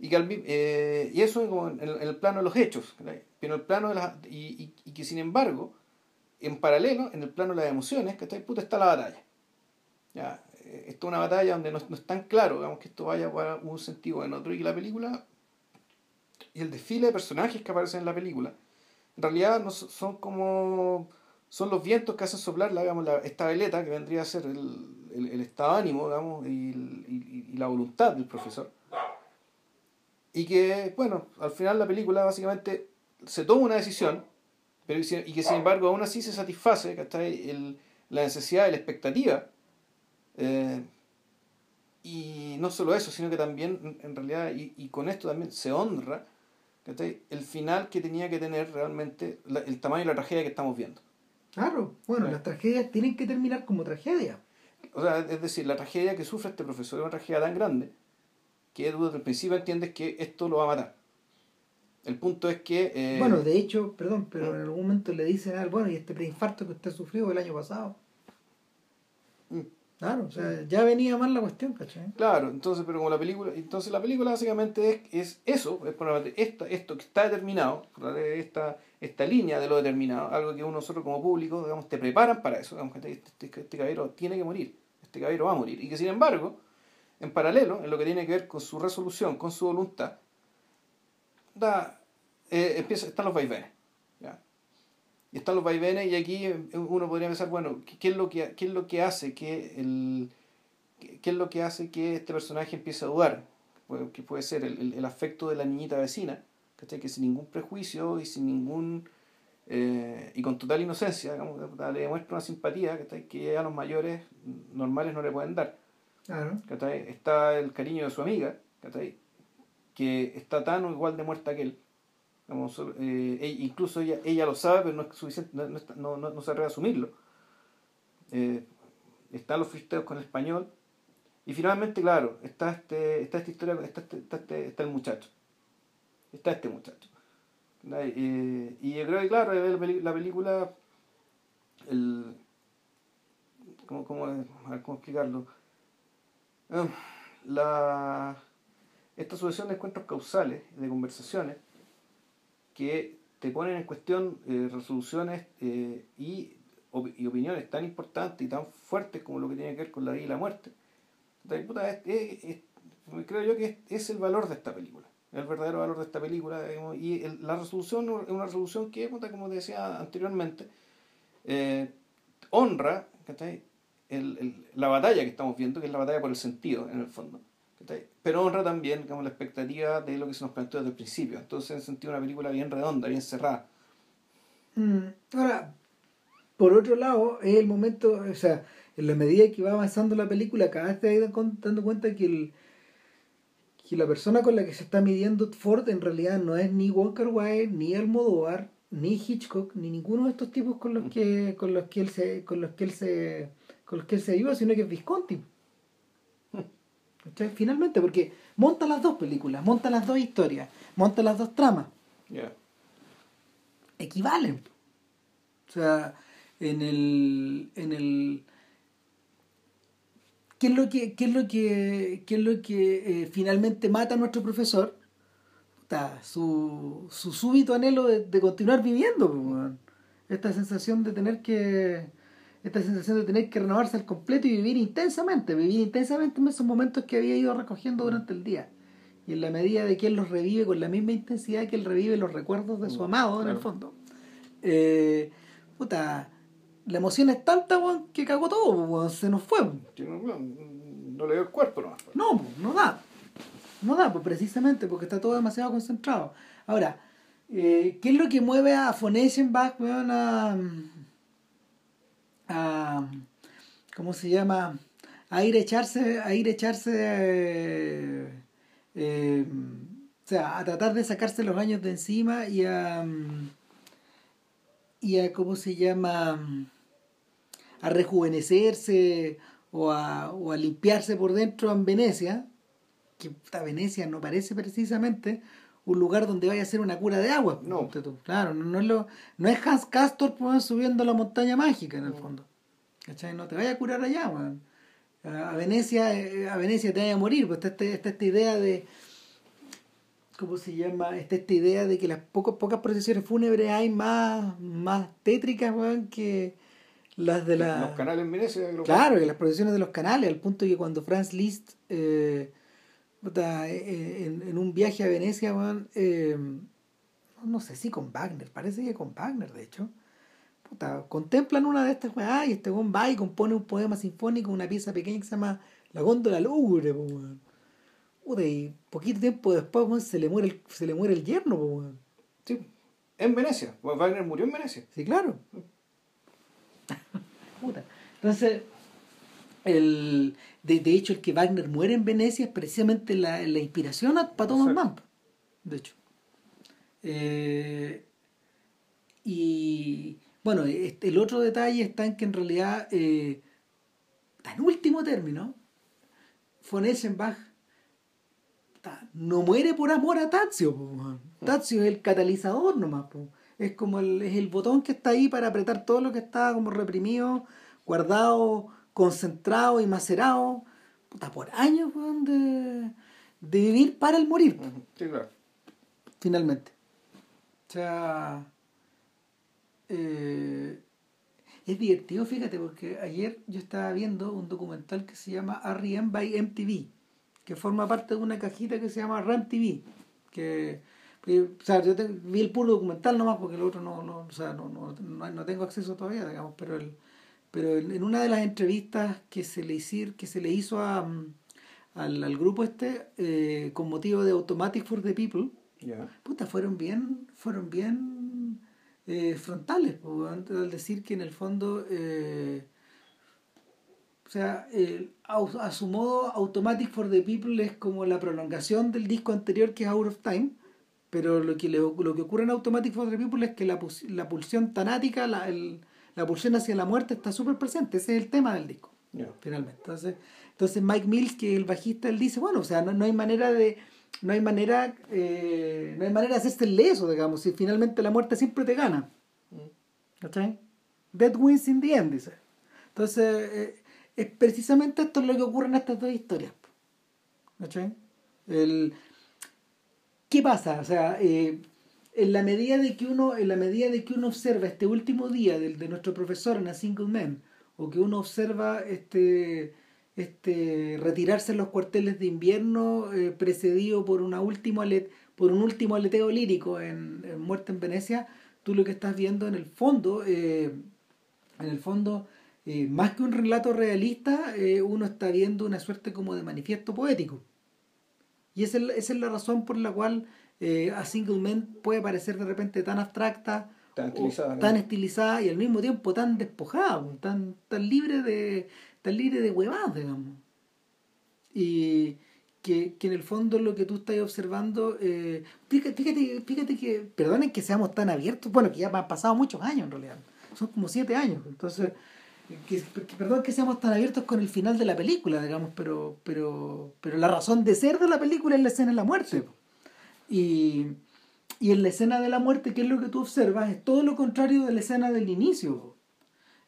Y, que eh, y eso en, el plano de los hechos, pero el plano de las, y, y, que sin embargo, en paralelo, en el plano de las emociones, que Puta, está la batalla. ¿ya? Eh, esto es una batalla donde no, no, es tan claro digamos, que esto vaya para un sentido o en otro, y que la película y el desfile de personajes que aparecen en la película, en realidad no son como son los vientos que hacen soplar la, digamos, la, esta veleta, que vendría a ser el, el, estado de ánimo digamos, y, y, y, la voluntad del profesor. Y que, bueno, al final la película básicamente se toma una decisión, pero y que sin embargo aún así se satisface el, la necesidad y la expectativa. Eh, y no solo eso, sino que también, en realidad, y, y con esto también se honra el final que tenía que tener realmente el tamaño de la tragedia que estamos viendo. Claro, bueno, las tragedias tienen que terminar como tragedia. O sea, es decir, la tragedia que sufre este profesor es una tragedia tan grande que desde el principio entiendes que esto lo va a matar. El punto es que... Eh, bueno, de hecho, perdón, pero en algún momento le dicen, al bueno, y este preinfarto que usted sufrió el año pasado. Claro, o sea, ya venía mal la cuestión, ¿cachai? Claro, entonces, pero como la película, entonces la película básicamente es, es eso, es esto, esto que está determinado, esta, esta línea de lo determinado, algo que nosotros como público, digamos, te preparan para eso, digamos, que este, este, este, caballero tiene que morir, este caballero va a morir, y que sin embargo, en paralelo, en lo que tiene que ver con su resolución, con su voluntad, da, eh, empieza, están los vaivenes. Están los vaivenes y aquí uno podría pensar, bueno, ¿qué es lo que, qué es lo que hace que el, qué es lo que hace que este personaje empiece a dudar? Que puede ser el, el, afecto de la niñita vecina, que sin ningún prejuicio y sin ningún eh, y con total inocencia, digamos, le demuestra una simpatía que a los mayores normales no le pueden dar. Claro. Está el cariño de su amiga, que está tan o igual de muerta que él. Eh, incluso ella, ella lo sabe, pero no es suficiente, no, no, no, no sabe asumirlo. Eh, están los fristeos con el español. Y finalmente, claro, está, este, está esta historia, está, este, está, este, está el muchacho. Está este muchacho. Eh, y yo creo que, claro, la película, el, ¿cómo, cómo, cómo explicarlo? Ah, la, esta sucesión de encuentros causales, de conversaciones, que te ponen en cuestión eh, resoluciones eh, y, y, opiniones tan importantes y tan fuertes como lo que tiene que ver con la vida y la muerte. creo yo que es, el valor de esta película, el verdadero valor de esta película. y la resolución es una resolución que, como decía anteriormente, eh, honra la batalla que estamos viendo, que es la batalla por el sentido, en el fondo pero honra también digamos, la expectativa de lo que se nos planteó desde el principio. Entonces, en sentido, una película bien redonda, bien cerrada. Mm, ahora, por otro lado, es el momento, o sea, en la medida que va avanzando la película, cada vez te vas dando cuenta que, el, que la persona con la que se está midiendo Ford en realidad no es ni Walker White, ni Almodóvar, ni Hitchcock, ni ninguno de estos tipos con los que, con los que él se, con los que él se, con los que él se ayuda, sino que es Visconti. Finalmente, porque monta las dos películas, monta las dos historias, monta las dos tramas. Equivalen. O sea, en el. En el ¿Qué es lo que, qué es lo que, qué es lo que eh, finalmente mata a nuestro profesor? su, su súbito anhelo de, continuar viviendo. Esta sensación de tener que esta sensación de tener que renovarse al completo y vivir intensamente, vivir intensamente en esos momentos que había ido recogiendo durante el día. Y en la medida de que él los revive con la misma intensidad que él revive los recuerdos de su mm, amado, en el fondo. Eh, puta, la emoción es tanta, que cagó todo, se nos fue. No, le dio el cuerpo nomás. No, no da. No da, pues precisamente porque está todo demasiado concentrado. Ahora, eh, ¿qué es lo que mueve a Fonesenbach, a, a ¿cómo se llama? a ir a echarse, a ir a echarse eh, o sea, a tratar de sacarse los años de encima y a y a cómo se llama a rejuvenecerse o a, o a limpiarse por dentro en Venecia, que Venecia no parece precisamente un lugar donde vaya a ser una cura de agua. No. Claro, no, es lo, no es Hans Castor pues, subiendo la montaña mágica en el fondo. ¿Cachai? No te vaya a curar allá, A Venecia, eh, a Venecia te vaya a morir, pues está, está, esta idea de. ¿Cómo se llama? Está esta idea de que las pocas, pocas procesiones fúnebres hay más, más tétricas, que las de la... Los canales en Venecia. Claro, que las procesiones de los canales, al punto que cuando Franz Liszt eh, eh, en, un viaje a Venecia, eh, no sé si con Wagner, parece que con Wagner, de hecho, contemplan una de estas weá y este weón va y compone un poema sinfónico, una pieza pequeña que se llama La góndola lúgubre, y poquito tiempo después, se le muere el, se le muere el yerno, Sí, en Venecia. Wagner murió en Venecia. Sí, claro. Entonces, el, de, de, hecho, el que Wagner muere en Venecia es precisamente la, la inspiración para Thomas Mann. De hecho. Eh, y bueno, este, el otro detalle está en que en realidad, eh, en último término, von Eschenbach no muere por amor a Tazio. Tazio es el catalizador nomás. Es como el, es el botón que está ahí para apretar todo lo que está como reprimido, guardado concentrado y macerado puta, por años de, de, vivir para el morir. Sí, claro. Finalmente. O sea, eh, es divertido, fíjate, porque ayer yo estaba viendo un documental que se llama R.E.M. by MTV, que forma parte de una cajita que se llama RAM TV, que o sea, yo vi el puro documental nomás porque el otro no, no, o sea, no, no, no, tengo acceso todavía, digamos, pero el, pero en una de las entrevistas que se le, hizo, que se le hizo a, mm, al, grupo este eh, con motivo de Automatic for the People, puta, fueron bien, fueron bien eh, frontales, al decir que en el fondo, eh, o sea, a, su modo, Automatic for the People es como la prolongación del disco anterior que es Out of Time, pero lo que, lo que ocurre en Automatic for the People es que la, la pulsión tanática, la, la pulsión hacia la muerte está súper presente, ese es el tema del disco, finalmente. Entonces, entonces Mike Mills, que es el bajista, él dice, bueno, o sea, no, no hay manera de no hay manera eh, no hay manera de hacerse leso, digamos, si finalmente la muerte siempre te gana. Mm. ¿Cachai? Death wins in the end, dice. Entonces, eh, es precisamente esto lo que ocurre en estas dos historias. ¿Cachai? El, ¿Qué pasa? O sea, eh, en la medida de que uno, en la medida de que uno observa este último día de, de nuestro profesor en A Single o que uno observa este este, retirarse en los cuarteles de invierno eh, precedido por, una última por un último aleteo lírico en, Muerte en Venecia, tú lo que estás viendo en el fondo, eh, en el fondo, eh, más que un relato realista, uno está viendo una suerte como de manifiesto poético. Y esa es, la razón por la cual A Single Man puede parecer de repente tan abstracta, tan estilizada, tan estilizada y al mismo tiempo tan despojada, tan, tan libre de, tan libre de huevadas, digamos. Y que, en el fondo lo que tú estás observando, eh, fíjate, fíjate, que, perdonen que seamos tan abiertos, bueno, que ya han pasado muchos años en realidad, son como siete años, entonces, que, perdón que seamos tan abiertos con el final de la película, digamos, pero, pero, pero la razón de ser de la película es la escena de la muerte. Y, y en la escena de la muerte, ¿qué es lo que tú observas? Es todo lo contrario de la escena del inicio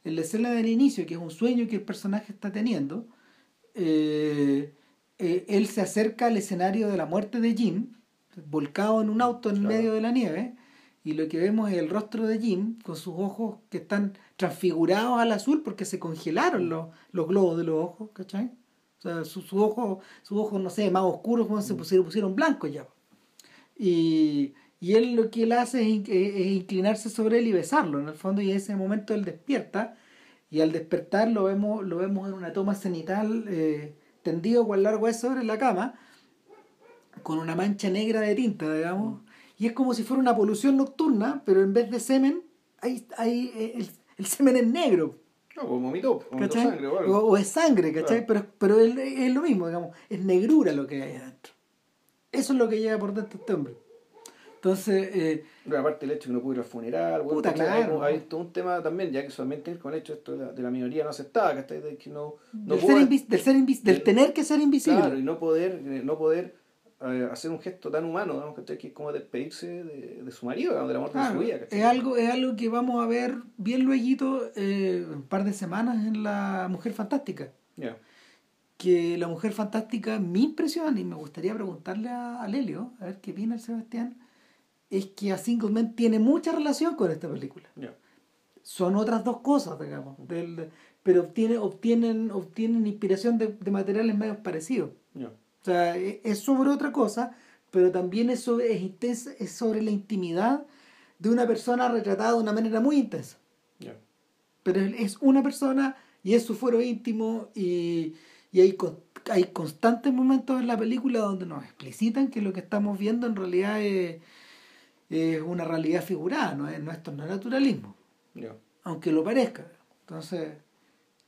en la escena del inicio, que es un sueño que el personaje está teniendo, eh, eh, él se acerca al escenario de la muerte de Jim, volcado en un auto en medio de la nieve, y lo que vemos es el rostro de Jim con sus ojos que están transfigurados al azul porque se congelaron los, los globos de los ojos, ¿cachai? O sea, sus ojos, sus ojos, no sé, más oscuros, se pusieron, pusieron blancos ya. Y, y él lo que él hace es, inclinarse sobre él y besarlo, en el fondo, y en ese momento él despierta, y al despertar lo vemos, lo vemos en una toma cenital eh, tendido cual largo es sobre la cama, con una mancha negra de tinta, digamos, y es como si fuera una polución nocturna, pero en vez de semen, hay, hay eh, el, semen es negro. No, o vomito, sangre o algo. O, es sangre, ¿cachai? Pero, pero es, es, lo mismo, digamos, es negrura lo que hay adentro. Eso es lo que lleva por dentro este hombre. Entonces. Eh, aparte del hecho que no pudo ir al funeral, puta, claro, hay, todo un tema también, ya que solamente con el hecho esto de la, minoría no aceptada, que, que no, no del, ser del, ser del tener que ser invisible. Claro, y no poder, eh, no poder eh, hacer un gesto tan humano, que es como despedirse de, de su marido, de la muerte de su vida. Es algo, es algo que vamos a ver bien luego eh, un par de semanas en La Mujer Fantástica. Que La Mujer Fantástica, mi impresión, y me gustaría preguntarle a, a Lelio, a ver qué viene el Sebastián es que A Single Man tiene mucha relación con esta película. Son otras dos cosas, digamos, pero obtiene, obtienen, obtienen inspiración de, materiales medio parecidos. O sea, e, es sobre otra cosa, pero también es sobre, es, es sobre la intimidad de una persona retratada de una manera muy intensa. Pero es una persona y es su fuero íntimo y, y hay, hay constantes momentos en la película donde nos explicitan que lo que estamos viendo en realidad es es una realidad figurada, no es, no, esto no es naturalismo. Aunque lo parezca. Entonces,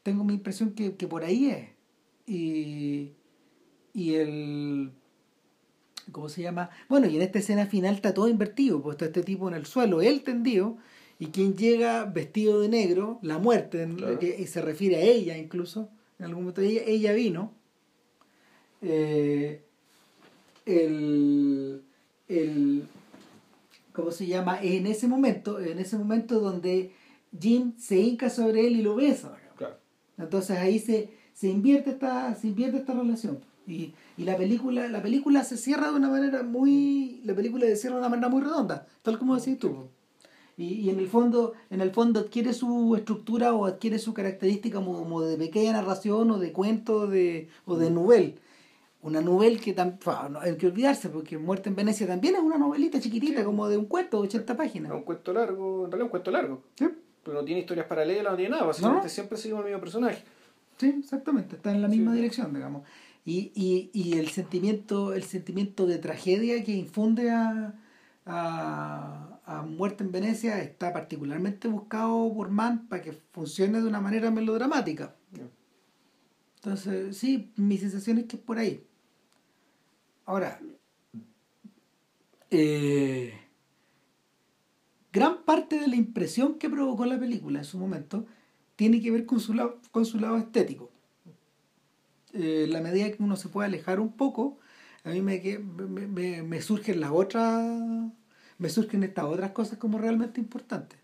tengo mi impresión que, por ahí es. Y, y el. ¿Cómo se llama? Bueno, y en esta escena final está todo invertido, pues está este tipo en el suelo, él tendido, y quien llega vestido de negro, la muerte, que se refiere a ella incluso, en algún momento ella, ella vino. Eh, el, el, ¿cómo se llama? En ese momento, en ese momento donde Jim se hinca sobre él y lo besa. Entonces ahí se, se, invierte esta, se invierte esta relación. Y, y, la película la película se cierra de una manera muy la película se cierra de una manera muy redonda tal como decís tú y, y, en el fondo en el fondo adquiere su estructura o adquiere su característica como, de pequeña narración o de cuento de, o de novel. Una novela que no hay que olvidarse porque Muerte en Venecia también es una novelita chiquitita como de un cuento de 80 páginas. Un cuento largo en realidad un cuento largo. ¿Sí? pero no tiene historias paralelas no tiene nada básicamente siempre sigue el mismo personaje. Sí exactamente está en la misma dirección digamos. Y, y, y el sentimiento el sentimiento de tragedia que infunde a, a, a, Muerte en Venecia está particularmente buscado por Mann para que funcione de una manera melodramática. Entonces, sí, mi sensación es que es por ahí. Ahora, eh, gran parte de la impresión que provocó la película en su momento tiene que ver con su lado, con su lado estético. Eh, la medida que uno se puede alejar un poco, a mí me, me, me, surgen las otras, me surgen estas otras cosas como realmente importantes.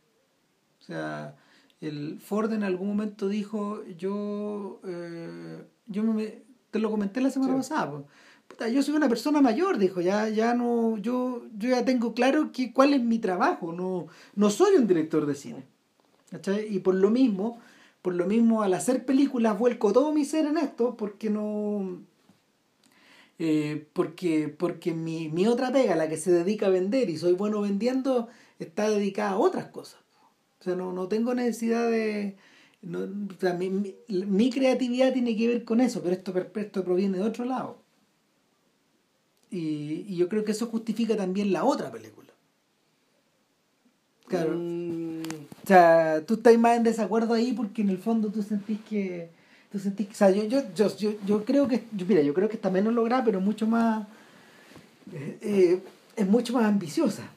O sea, el Ford en algún momento dijo, yo, eh, yo me, te lo comenté la semana pasada, yo soy una persona mayor, dijo, ya, ya no, yo, yo ya tengo claro que, cuál es mi trabajo, no, no soy un director de cine. Y por lo mismo, por lo mismo, al hacer películas vuelco todo mi ser en esto, porque no. Eh, porque porque mi, mi otra pega, la que se dedica a vender y soy bueno vendiendo, está dedicada a otras cosas. O sea, no, no tengo necesidad de. No, o sea, mi, mi, creatividad tiene que ver con eso, pero esto, esto proviene de otro lado. Y, y, yo creo que eso justifica también la otra película. Claro. Mm. O sea, tú estás más en desacuerdo ahí porque en el fondo tú sentís que. Sentís o sea, yo, yo, yo, yo, yo creo que. Yo, mira, yo creo que está menos lograda, pero mucho más. Eh, eh, es mucho más ambiciosa.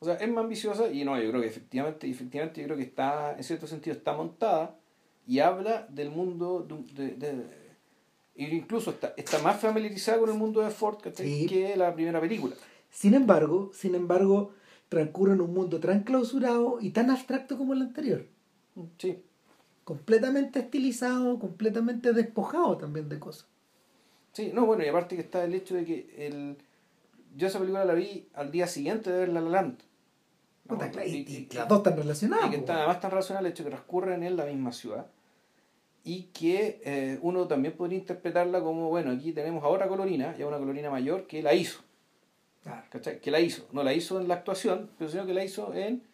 O sea, es más ambiciosa y no, yo creo que efectivamente, efectivamente, yo creo que está, en cierto sentido, está montada y habla del mundo de, de incluso está, está más familiarizada con el mundo de Ford que la primera película. Sin embargo, sin embargo, transcurre en un mundo tan clausurado y tan abstracto como el anterior. Sí. Completamente estilizado, completamente despojado también de cosas. Sí, no, bueno, y aparte que está el hecho de que el... yo esa película la vi al día siguiente de ver La La Land. y, las dos están relacionadas. Y que está, además están relacionadas el hecho de que transcurren en la misma ciudad y que eh, uno también podría interpretarla como, bueno, aquí tenemos a otra colorina, ya una colorina mayor, que la hizo. Que la hizo. No la hizo en la actuación, pero sino que la hizo en,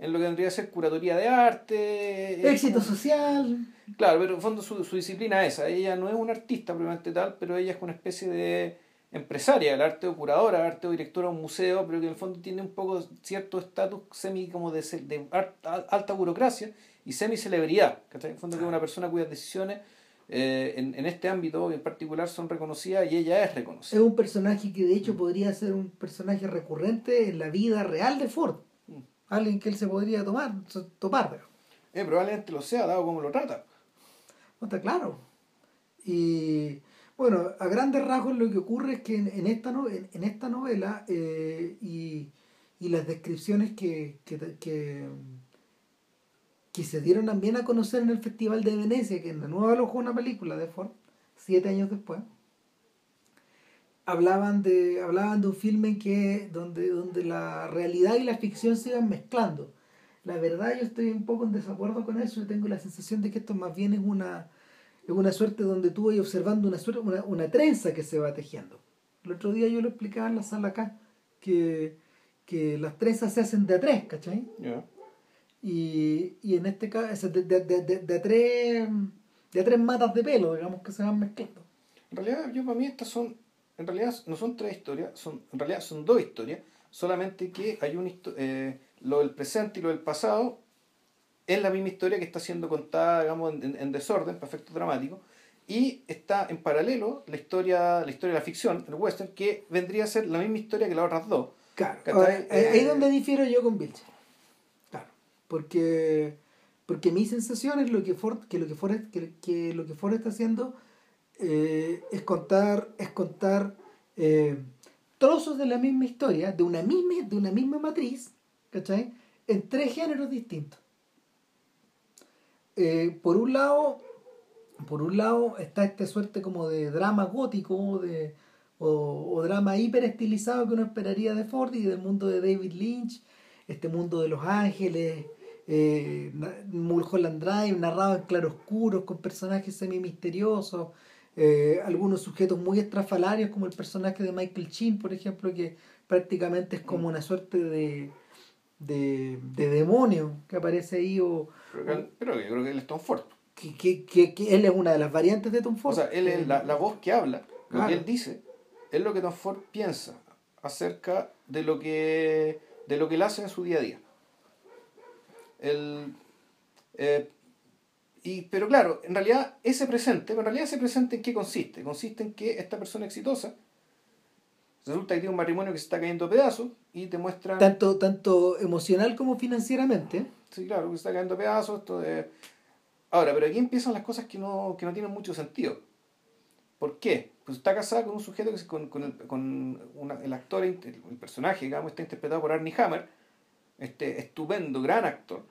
en lo que tendría que ser curatoría de arte. Éxito social. Claro, pero en el fondo su, su disciplina es esa. Ella no es una artista probablemente tal, pero ella es una especie de empresaria del arte o curadora arte o directora de un museo, pero que en el fondo tiene un poco cierto estatus semi como de, de alta burocracia y semi-celebridad, En el fondo que es una persona cuyas decisiones eh, en, en, este ámbito en particular son reconocidas y ella es reconocida. Es un personaje que de hecho podría ser un personaje recurrente en la vida real de Ford. Alguien que él se podría tomar, topar. Eh, probablemente lo sea, dado como lo trata. No está claro. Y bueno, a grandes rasgos lo que ocurre es que en, esta, en, esta novela eh, y, y, las descripciones que, que, que que se dieron también a conocer en el Festival de Venecia, que en la nueva alojó una película de Ford, siete años después, hablaban de, hablaban de un filme que, donde, donde la realidad y la ficción se iban mezclando. La verdad yo estoy un poco en desacuerdo con eso, yo tengo la sensación de que esto más bien es una, es una suerte donde tú vas observando una, suerte, una, una trenza que se va tejiendo. El otro día yo lo explicaba en la sala acá, que, que las trenzas se hacen de a tres, ¿cachai? Y, y en este caso, de, de, de, de, tres, de tres matas de pelo, digamos, que se van mezclando. En realidad, yo para mí estas son, en realidad no son tres historias, son, en realidad son dos historias, solamente que hay un eh, lo del presente y lo del pasado es la misma historia que está siendo contada, digamos, en, en desorden, perfecto dramático, y está en paralelo la historia, la historia de la ficción, el western, que vendría a ser la misma historia que las otras dos. Claro, ahí es donde difiero yo con Vilche. Porque, porque mi sensación es lo que Ford, que lo que Ford, que, lo que Ford está haciendo eh, es contar, es contar eh, trozos de la misma historia, de una misma, de una misma matriz, ¿cachai? En tres géneros distintos. Eh, por un lado, por un lado está esta suerte como de drama gótico de, o, o drama hiper estilizado que uno esperaría de Ford y del mundo de David Lynch, este mundo de los ángeles, eh, Mulholland Drive, narrado en claroscuros, con personajes semi-misteriosos, eh, algunos sujetos muy estrafalarios, como el personaje de Michael Chin, por ejemplo, que prácticamente es como una suerte de, de, demonio que aparece ahí. O, pero, yo creo que él es Tom Ford. Que, que, que, él es una de las variantes de Tom Ford. O sea, él es la, la voz que habla, lo que él dice, es lo que Tom Ford piensa acerca de lo que de lo que él hace en su día a día. El, eh, y, pero claro, en realidad ese presente, en realidad ese presente en qué consiste? Consiste en que esta persona exitosa resulta que tiene un matrimonio que se está cayendo a pedazos y te muestra... Tanto, tanto emocional como financieramente. Sí, claro, que se está cayendo a pedazos. Esto de... Ahora, pero aquí empiezan las cosas que no, que no tienen mucho sentido. ¿Por qué? Pues está casada con un sujeto que con, con, el, con el actor, el, personaje, digamos, está interpretado por Arnie Hammer, este estupendo, gran actor.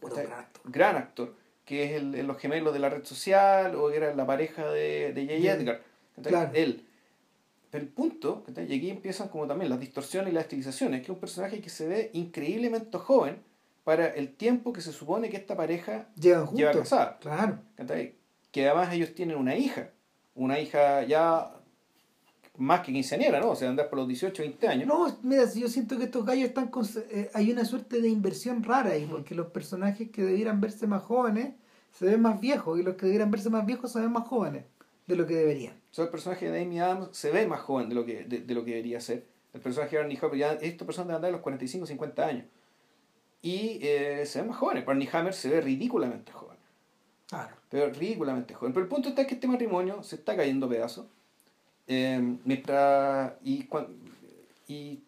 gran actor. Gran actor, que es el, los gemelos de la red social o era la pareja de, de J. Edgar. Claro. Él. Pero el punto, y aquí empiezan como también las distorsiones y las estilizaciones, que es un personaje que se ve increíblemente joven para el tiempo que se supone que esta pareja lleva casada. Claro. Que además ellos tienen una hija una hija ya más que quinceañera, ¿no? O sea, andar por los 18, 20 años. No, mira, yo siento que estos gallos están con, eh, hay una suerte de inversión rara ahí, porque los personajes que debieran verse más jóvenes se ven más viejos y los que debieran verse más viejos se ven más jóvenes de lo que deberían. O sea, el personaje de Amy Adams se ve más joven de lo que, de, lo que debería ser. El personaje de Arnie Hammer, ya esta persona debe andar a los 45, 50 años. Y eh, se ve más jóvenes. Barney Hammer se ve ridículamente joven. Claro. Pero ridículamente joven. Pero el punto está que este matrimonio se está cayendo pedazos. Eh, mientras. Y, y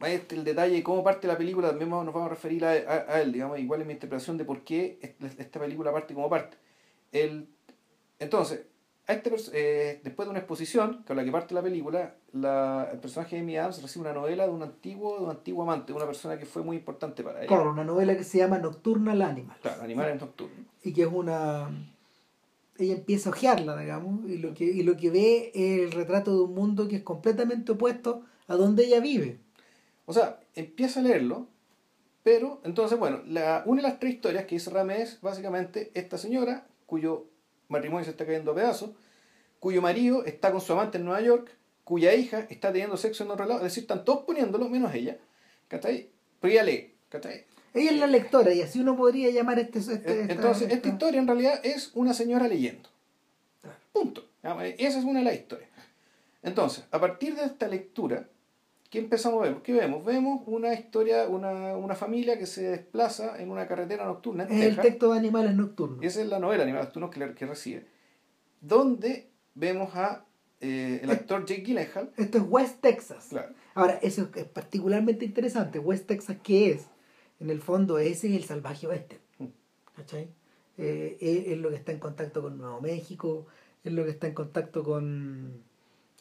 este, el detalle de cómo parte la película también nos vamos a referir a, a, él, digamos, igual es mi interpretación de por qué esta película parte como parte. El, entonces, este, eh, después de una exposición, con la que parte la película, la, el personaje de Amy Adams recibe una novela de un antiguo, de un antiguo amante, de una persona que fue muy importante para ella. Claro, una novela que se llama Nocturnal Animal. Claro, Animales Nocturnos. Y que es una... Ella empieza a ojearla, digamos, y lo, que, y lo que ve es el retrato de un mundo que es completamente opuesto a donde ella vive. O sea, empieza a leerlo, pero entonces, bueno, la, una de las tres historias que dice Rame es básicamente esta señora cuyo matrimonio se está cayendo a pedazos, cuyo marido está con su amante en Nueva York, cuya hija está teniendo sexo en otro lado, es decir, están todos poniéndolo menos ella, ¿cachai? Pero ella lee, ¿cachai? Ella es la lectora y así uno podría llamar este... este Entonces, esta, historia en realidad es una señora leyendo. Punto. Esa es una de las historias. Entonces, a partir de esta lectura, ¿qué empezamos a ver? ¿Qué vemos? Vemos una historia, una, una familia que se desplaza en una carretera nocturna. En el texto de Animales Nocturnos. esa es la novela Animales Nocturnos que, que recibe. Donde vemos a eh, el actor Jake Gyllenhaal. Esto es West Texas. Claro. Ahora, eso es particularmente interesante. West Texas, ¿qué es? En el fondo, ese es el salvaje oeste. Mm. ¿Cachai? Eh, es, lo que está en contacto con Nuevo México, es lo que está en contacto con,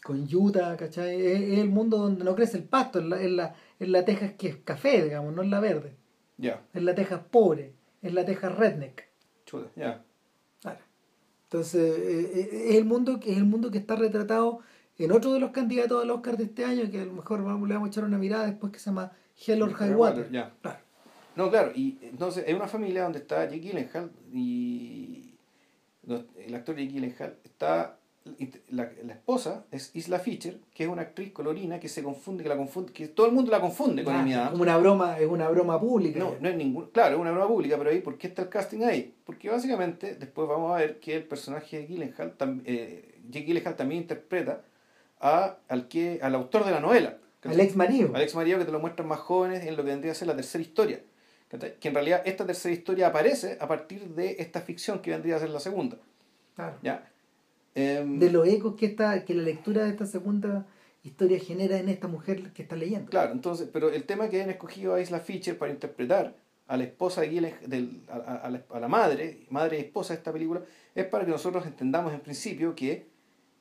con Utah, ¿cachai? Es, el mundo donde no crece el pasto, es la, es la, es la Texas que es café, digamos, no es la verde. Ya. Es la Texas pobre, es la Texas redneck. Chuta, ya. Entonces, eh, eh, es, el mundo, es el mundo que está retratado en otro de los candidatos al Oscar de este año, que a lo mejor vamos, le vamos a echar una mirada después, que se llama Hell or High Water. Claro. No, claro, y entonces es una familia donde está Jake Gyllenhaal y el actor Jake Gyllenhaal está la, la, esposa es Isla Fisher, que es una actriz colorina que se confunde, que la confunde, que todo el mundo la confunde con Amy Adams. Como una broma, es una broma pública. No, no es ningún, claro, es una broma pública, pero ahí, ¿por qué está el casting ahí? Porque básicamente después vamos a ver que el personaje de Gyllenhaal, eh, Jake Gyllenhaal también interpreta a, al, que, al autor de la novela. Al ex marido. Al ex marido que te lo muestran más jóvenes en lo que vendría a ser la tercera historia. Que en realidad esta tercera historia aparece a partir de esta ficción que vendría a ser la segunda. Claro. ¿Ya? Em, de los ecos que, está, que la lectura de esta segunda historia genera en esta mujer que está leyendo. Claro, entonces, pero el tema que han escogido a Isla Fisher para interpretar a la esposa de Gyllenhaal, a, la, a, la, madre, madre y esposa de esta película, es para que nosotros entendamos en principio que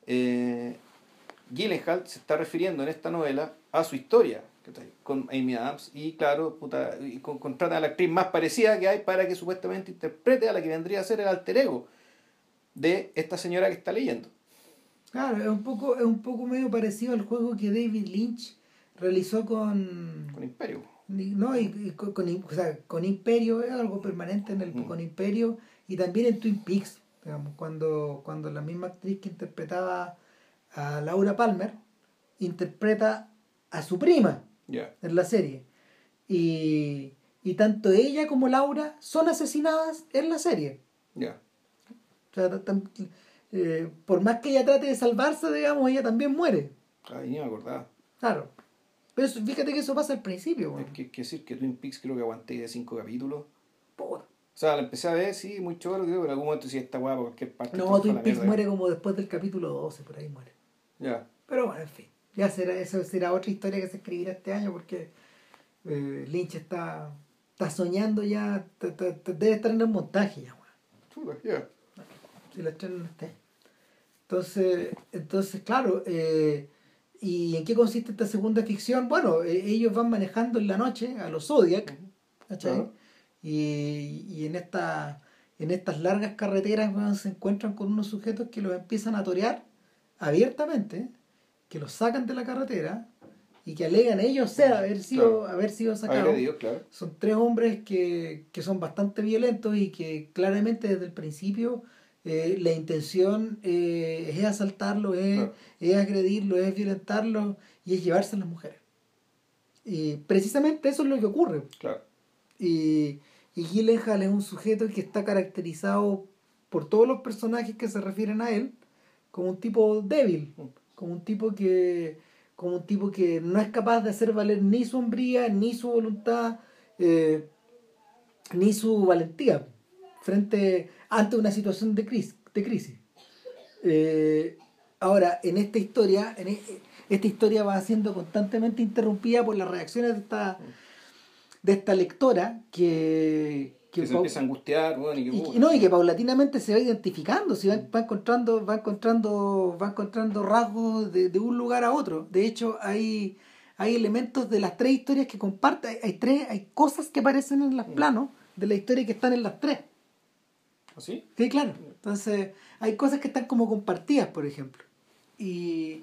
eh, Gyllenhaal se está refiriendo en esta novela a su historia con Amy Adams y claro, puta, y con, contrata a la actriz más parecida que hay para que supuestamente interprete a la que vendría a ser el alter ego de esta señora que está leyendo. Claro, es un poco, es un poco medio parecido al juego que David Lynch realizó con. Con Imperio. No, y, con, o sea, con Imperio, es algo permanente en el, mm. con Imperio y también en Twin Peaks, digamos, cuando, cuando la misma actriz que interpretaba a Laura Palmer interpreta a su prima en la serie. Y, y tanto ella como Laura son asesinadas en la serie. Ya. Eh, por más que ella trate de salvarse, digamos, ella también muere. Ay, ni me acordaba. Claro. Pero fíjate que eso pasa al principio. Es que, que decir que Twin Peaks creo que aguanté de cinco capítulos. O sea, la empecé a ver, sí, muy choro, creo, pero en algún momento sí está guapo cualquier parte. No, Twin Peaks muere como después del capítulo 12, por ahí muere. Ya. Pero bueno, en fin. Ya será, eso será otra historia que se escribirá este año porque eh, Lynch está, está soñando ya, debe estar en el montaje ya, weón. ya. Si la no esté. Entonces, entonces claro, eh, ¿y en qué consiste esta segunda ficción? Bueno, eh, ellos van manejando en la noche a los Zodiac, ¿cachai? Y, y, en, esta, en estas largas carreteras se encuentran con unos sujetos que los empiezan a torear abiertamente, que los sacan de la carretera y que alegan ellos ser haber sido, haber sido sacados. Son tres hombres que, que son bastante violentos y que claramente desde el principio eh, la intención eh, es asaltarlo, es, es, agredirlo, es violentarlo y es llevarse a las mujeres. Y precisamente eso es lo que ocurre. Claro. Y, y Gyllenhaal es un sujeto que está caracterizado por todos los personajes que se refieren a él como un tipo débil, mm. Como un tipo que como un tipo que no es capaz de hacer valer ni su hombría, ni su voluntad, eh, ni su valentía frente ante una situación de crisis. De crisis. Eh, ahora, en esta historia, en e, esta historia va siendo constantemente interrumpida por las reacciones de esta, de esta lectora que, que, se empieza a angustiar bueno, y, que, no, y que paulatinamente se va identificando se va, encontrando va encontrando va encontrando rasgos de, de, un lugar a otro de hecho hay hay elementos de las tres historias que comparten hay, tres hay cosas que aparecen en los mm. planos de la historia que están en las tres ¿Así? ¿Ah, sí, claro. Entonces, hay cosas que están como compartidas, por ejemplo. Y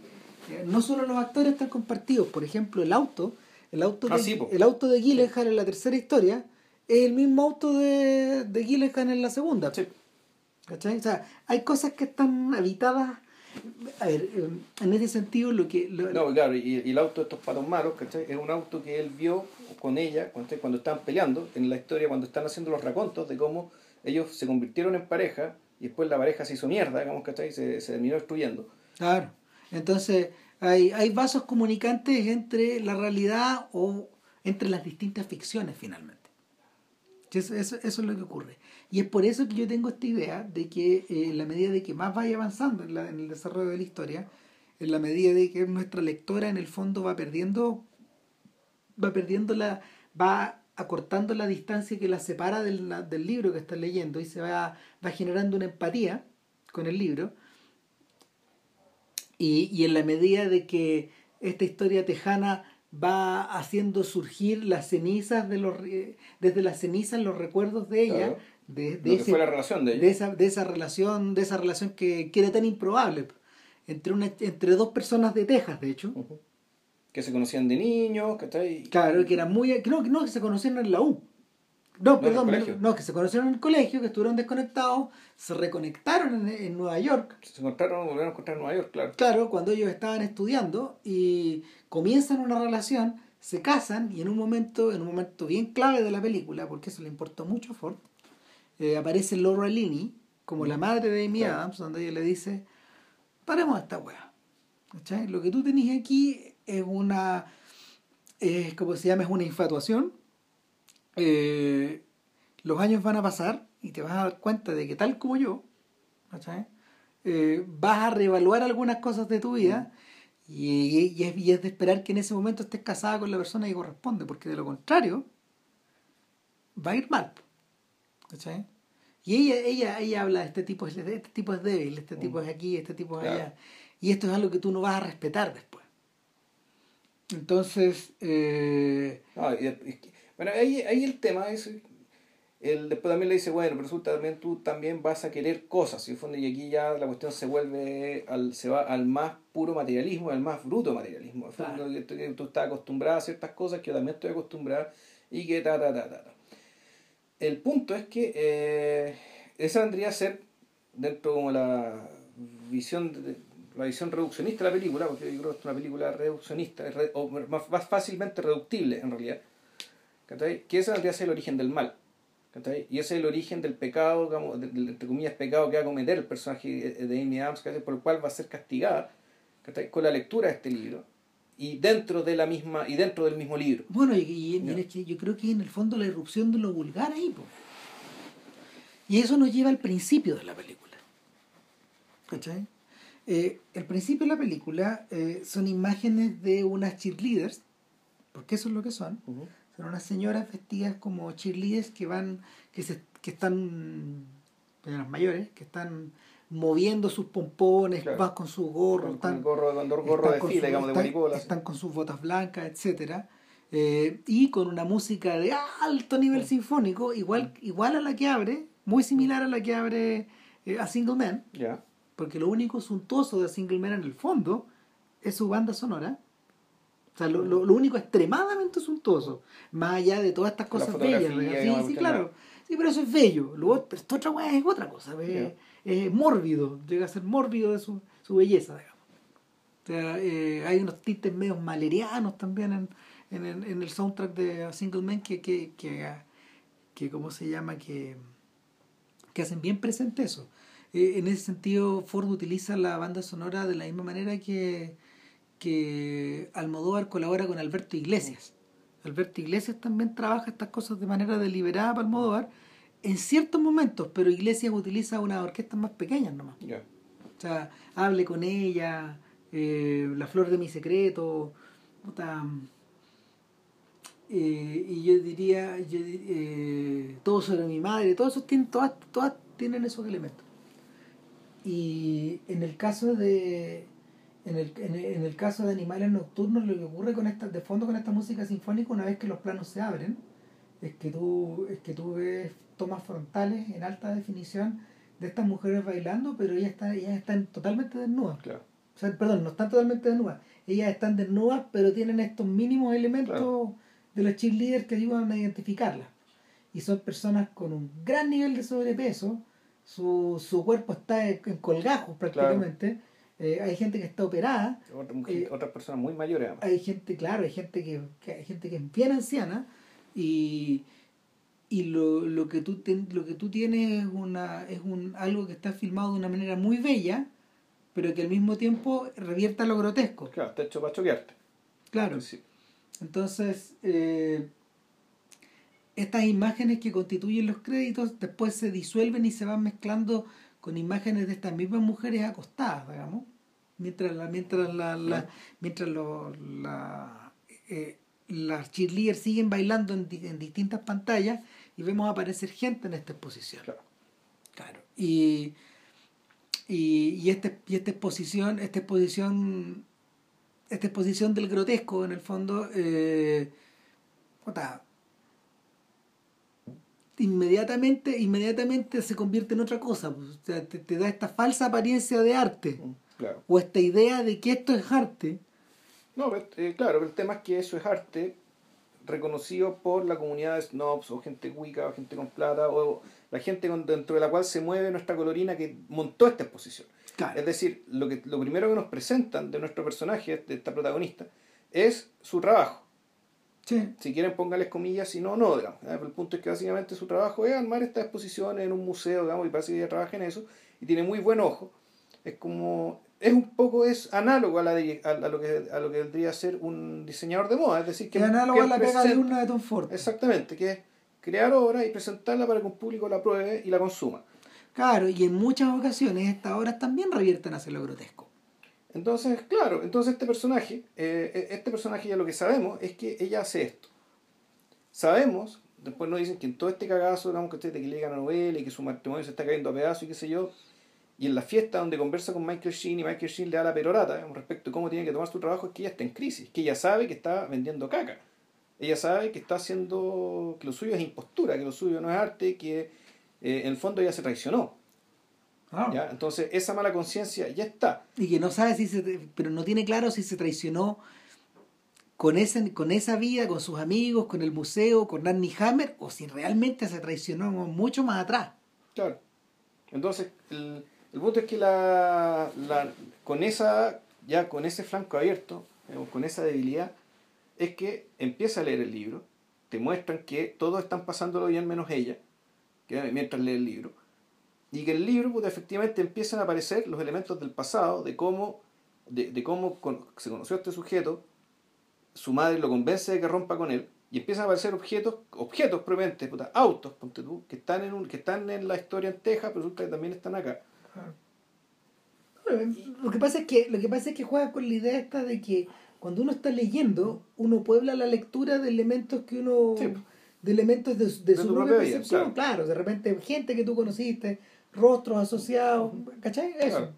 eh, no solo los actores están compartidos, por ejemplo, el auto, el auto, ah, de, el auto de Gyllenhaal en la tercera historia es el mismo auto de, de Gyllenhaal en la segunda. Sí. ¿Cachai? O sea, hay cosas que están habitadas. A ver, eh, en ese sentido, lo que. no, claro, y, el auto de estos patos malos, ¿cachai? Es un auto que él vio con ella cuando, cuando estaban peleando, en la historia, cuando están haciendo los racontos de cómo ellos se convirtieron en pareja y después la pareja se hizo mierda, digamos, que Se, se terminó destruyendo. Claro. Entonces, hay, hay vasos comunicantes entre la realidad o entre las distintas ficciones, finalmente. Eso, eso, es lo que ocurre. Y es por eso que yo tengo esta idea de que eh, en la medida de que más vaya avanzando en, el desarrollo de la historia, en la medida de que nuestra lectora en el fondo va perdiendo, va perdiendo la, va acortando la distancia que la separa del, del libro que está leyendo y se va, va generando una empatía con el libro. Y, y en la medida de que esta historia tejana va haciendo surgir las cenizas de los desde las cenizas los recuerdos de ella de, de, ese, la relación de, ella. de, esa, de esa relación de esa relación que, que era tan improbable entre una entre dos personas de Texas de hecho que se conocían de niños, ¿cachai? Claro, que eran muy... No, no, que se conocieron en la U. No, perdón, no, que se conocieron en el colegio, que estuvieron desconectados, se reconectaron en, Nueva York. Se encontraron, volvieron a encontrar en Nueva York, claro. Claro, cuando ellos estaban estudiando y comienzan una relación, se casan y en un momento, en un momento bien clave de la película, porque eso le importó mucho a Ford, eh, aparece Laura Linney como la madre de Amy Adams, donde ella le dice, paremos esta weá. Lo que tú tenés aquí es una, eh, como se llama, es una infatuación. Eh, los años van a pasar y te vas a dar cuenta de que tal como yo, eh, vas a reevaluar algunas cosas de tu vida y, es, de esperar que en ese momento estés casada con la persona que corresponde, porque de lo contrario va a ir mal. Y ella, ella, ella habla de este tipo, este tipo es débil, este tipo es aquí, este tipo es allá. Y esto es algo que tú no vas a respetar después. Entonces. Eh... bueno, ahí, ahí el tema es. El, después también le dice, bueno, pero resulta también tú también vas a querer cosas. Y, y aquí ya la cuestión se vuelve, al, se va al más puro materialismo, al más bruto materialismo. tú, estás acostumbrado a ciertas cosas que yo también estoy acostumbrado y que ta, ta, ta, ta. El punto es que eh, esa vendría a ser, dentro de la visión de, la visión reduccionista de la película, porque yo creo que es una película reduccionista, o más, más, fácilmente reductible en realidad, que ese vendría a ser el origen del mal. Y ese es el origen del pecado, digamos, entre comillas, pecado que va a cometer el personaje de Amy Adams, por el cual va a ser castigada con la lectura de este libro. y dentro de la misma y dentro del mismo libro. Bueno, y, yo creo que en el fondo la irrupción de lo vulgar ahí. Y eso nos lleva al principio de la película. ¿Cachai? Eh, el principio de la película eh, son imágenes de unas cheerleaders, porque eso es lo que son. Son unas señoras vestidas como cheerleaders que van, que se, que están, señoras mayores, que están moviendo sus pompones, van con su gorro, con, están, gorro, gorro de fila, digamos, de mariposa. Están con sus botas blancas, etcétera. Eh, y con una música de alto nivel sinfónico, igual, mm. igual a la que abre, muy similar a la que abre a Single Man. Porque lo único suntuoso de Single Man en el fondo es su banda sonora o sea, lo, lo, único extremadamente suntuoso, más allá de todas estas cosas bellas. Sí, sí, claro. Sí, pero eso es bello. Luego, esta otra weá es otra cosa. Es, mórbido. Llega a ser mórbido de su, su belleza, digamos. O sea, eh, hay unos tintes medios malerianos también en, en, en, el soundtrack de Single Man que, que, que, que ¿cómo se llama? Que, que hacen bien presente eso. Eh, en ese sentido, Ford utiliza la banda sonora de la misma manera que que Almodóvar colabora con Alberto Iglesias. Alberto Iglesias también trabaja estas cosas de manera deliberada para Almodóvar en ciertos momentos, pero Iglesias utiliza una orquesta más pequeña nomás. O sea, hable con ella, eh, La flor de mi secreto, eh, y yo diría, eh, todo sobre mi madre, todos esos tienen, todas, todas tienen esos elementos. Y en el caso de en el, en, el, caso de animales nocturnos, lo que ocurre con esta, de fondo con esta música sinfónica, una vez que los planos se abren, es que tú, es que tú ves tomas frontales en alta definición de estas mujeres bailando, pero ellas están, ellas están totalmente desnudas. O sea, perdón, no están totalmente desnudas. Ellas están desnudas, pero tienen estos mínimos elementos de los cheerleaders que ayudan a identificarlas. Y son personas con un gran nivel de sobrepeso, su, su cuerpo está en colgajos prácticamente. Eh, hay gente que está operada. Eh, otras personas muy mayores. Hay gente, claro, hay gente que, hay gente que es bien anciana y, y lo, lo, que tú lo que tú tienes es, una, es un, algo que está filmado de una manera muy bella, pero que al mismo tiempo revierta lo grotesco. Claro, está hecho para choquearte. Claro. Entonces, eh, estas imágenes que constituyen los créditos después se disuelven y se van mezclando con imágenes de estas mismas mujeres acostadas, digamos, mientras la, mientras la, la mientras la, eh, las cheerleaders siguen bailando en, en, distintas pantallas y vemos aparecer gente en esta exposición. Claro. claro. Y, y, y, este, y esta exposición, esta exposición, esta exposición del grotesco en el fondo, eh, inmediatamente, inmediatamente se convierte en otra cosa. Pues, o sea, te, da esta falsa apariencia de arte. Mm, o esta idea de que esto es arte. No, eh, claro, el tema es que eso es arte reconocido por la comunidad de snobs o gente cuica o gente con plata o la gente dentro de la cual se mueve nuestra colorina que montó esta exposición. Es decir, lo, que, lo primero que nos presentan de nuestro personaje, de esta protagonista, es su trabajo. Si quieren, póngales comillas, si no, no, digamos. el punto es que básicamente su trabajo es armar estas exposiciones en un museo, digamos, y parece que ella trabaja en eso, y tiene muy buen ojo. Es como, es un poco, es análogo a, la a, lo que, a lo que vendría a ser un diseñador de moda, es decir, que... Es análogo a la pega de una de Tom Ford. Exactamente, que es crear obras y presentarla para que un público la pruebe y la consuma. Claro, y en muchas ocasiones estas obras también revierten hacia lo grotesco. Entonces, claro, entonces este personaje, eh, e, este personaje ya lo que sabemos es que ella hace esto. Sabemos, después nos dicen que en todo este cagazo, digamos que, que le la novela y que su matrimonio se está cayendo a pedazos y qué sé yo, y en la fiesta donde conversa con Michael Sheen y Michael Sheen le da la perorata respecto a cómo tiene que tomar su trabajo, es que ella está en crisis, que ella sabe que está vendiendo caca. Ella sabe que está haciendo, que lo suyo es impostura, que lo suyo no es arte, que eh, en el fondo ella se traicionó. ¿Ya? Entonces, esa mala conciencia ya está. Y que no sabe si se. Pero no tiene claro si se traicionó con, ese, con esa vida, con sus amigos, con el museo, con Nanny Hammer, o si realmente se traicionó mucho más atrás. Claro. Entonces, el, el punto es que la, la, con esa, ya con ese flanco abierto, con esa debilidad, es que empieza a leer el libro, te muestran que todos están pasándolo bien menos ella, que mientras lee el libro y que el libro pues, efectivamente empiezan a aparecer los elementos del pasado, de cómo, de, de cómo se conoció a este sujeto, su madre lo convence de que rompa con él y empiezan a aparecer objetos, objetos probablemente, autos, ponte tú, que están en un, que están en la historia en Texas, pero resulta que también están acá. Lo que pasa es que, lo que pasa es que juega con la idea esta de que cuando uno está leyendo, uno puebla la lectura de elementos que uno de elementos de, su propia percepción, claro. de repente gente que tú conociste, rostros asociados, ¿cachai? Eso.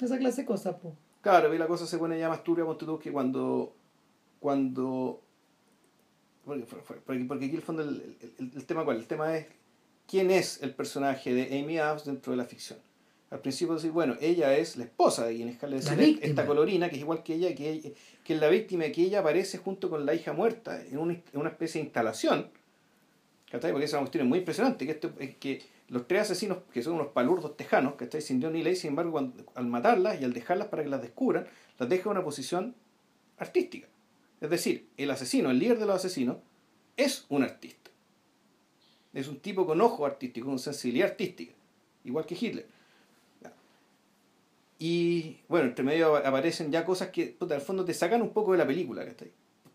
Esa clase de cosas, pues. Claro, y la cosa se pone ya más turbia, ponte tú, que cuando cuando porque, porque, aquí el fondo el, el, tema cuál el tema es quién es el personaje de Amy Adams dentro de la ficción al principio decir bueno ella es la esposa de Ginny Hall esta colorina que es igual que ella que, que es la víctima que ella aparece junto con la hija muerta en una, en una especie de instalación porque esa es una cuestión muy impresionante que, esto, es que los tres asesinos que son unos palurdos tejanos que sin Dios ni ley sin embargo al matarlas y al dejarlas para que las descubran las deja en una posición artística es decir, el asesino, el líder de los asesinos, es un artista. Es un tipo con ojo artístico, con sensibilidad artística, igual que Hitler. Y bueno, entre medio aparecen ya cosas que, puta, al fondo te sacan un poco de la película,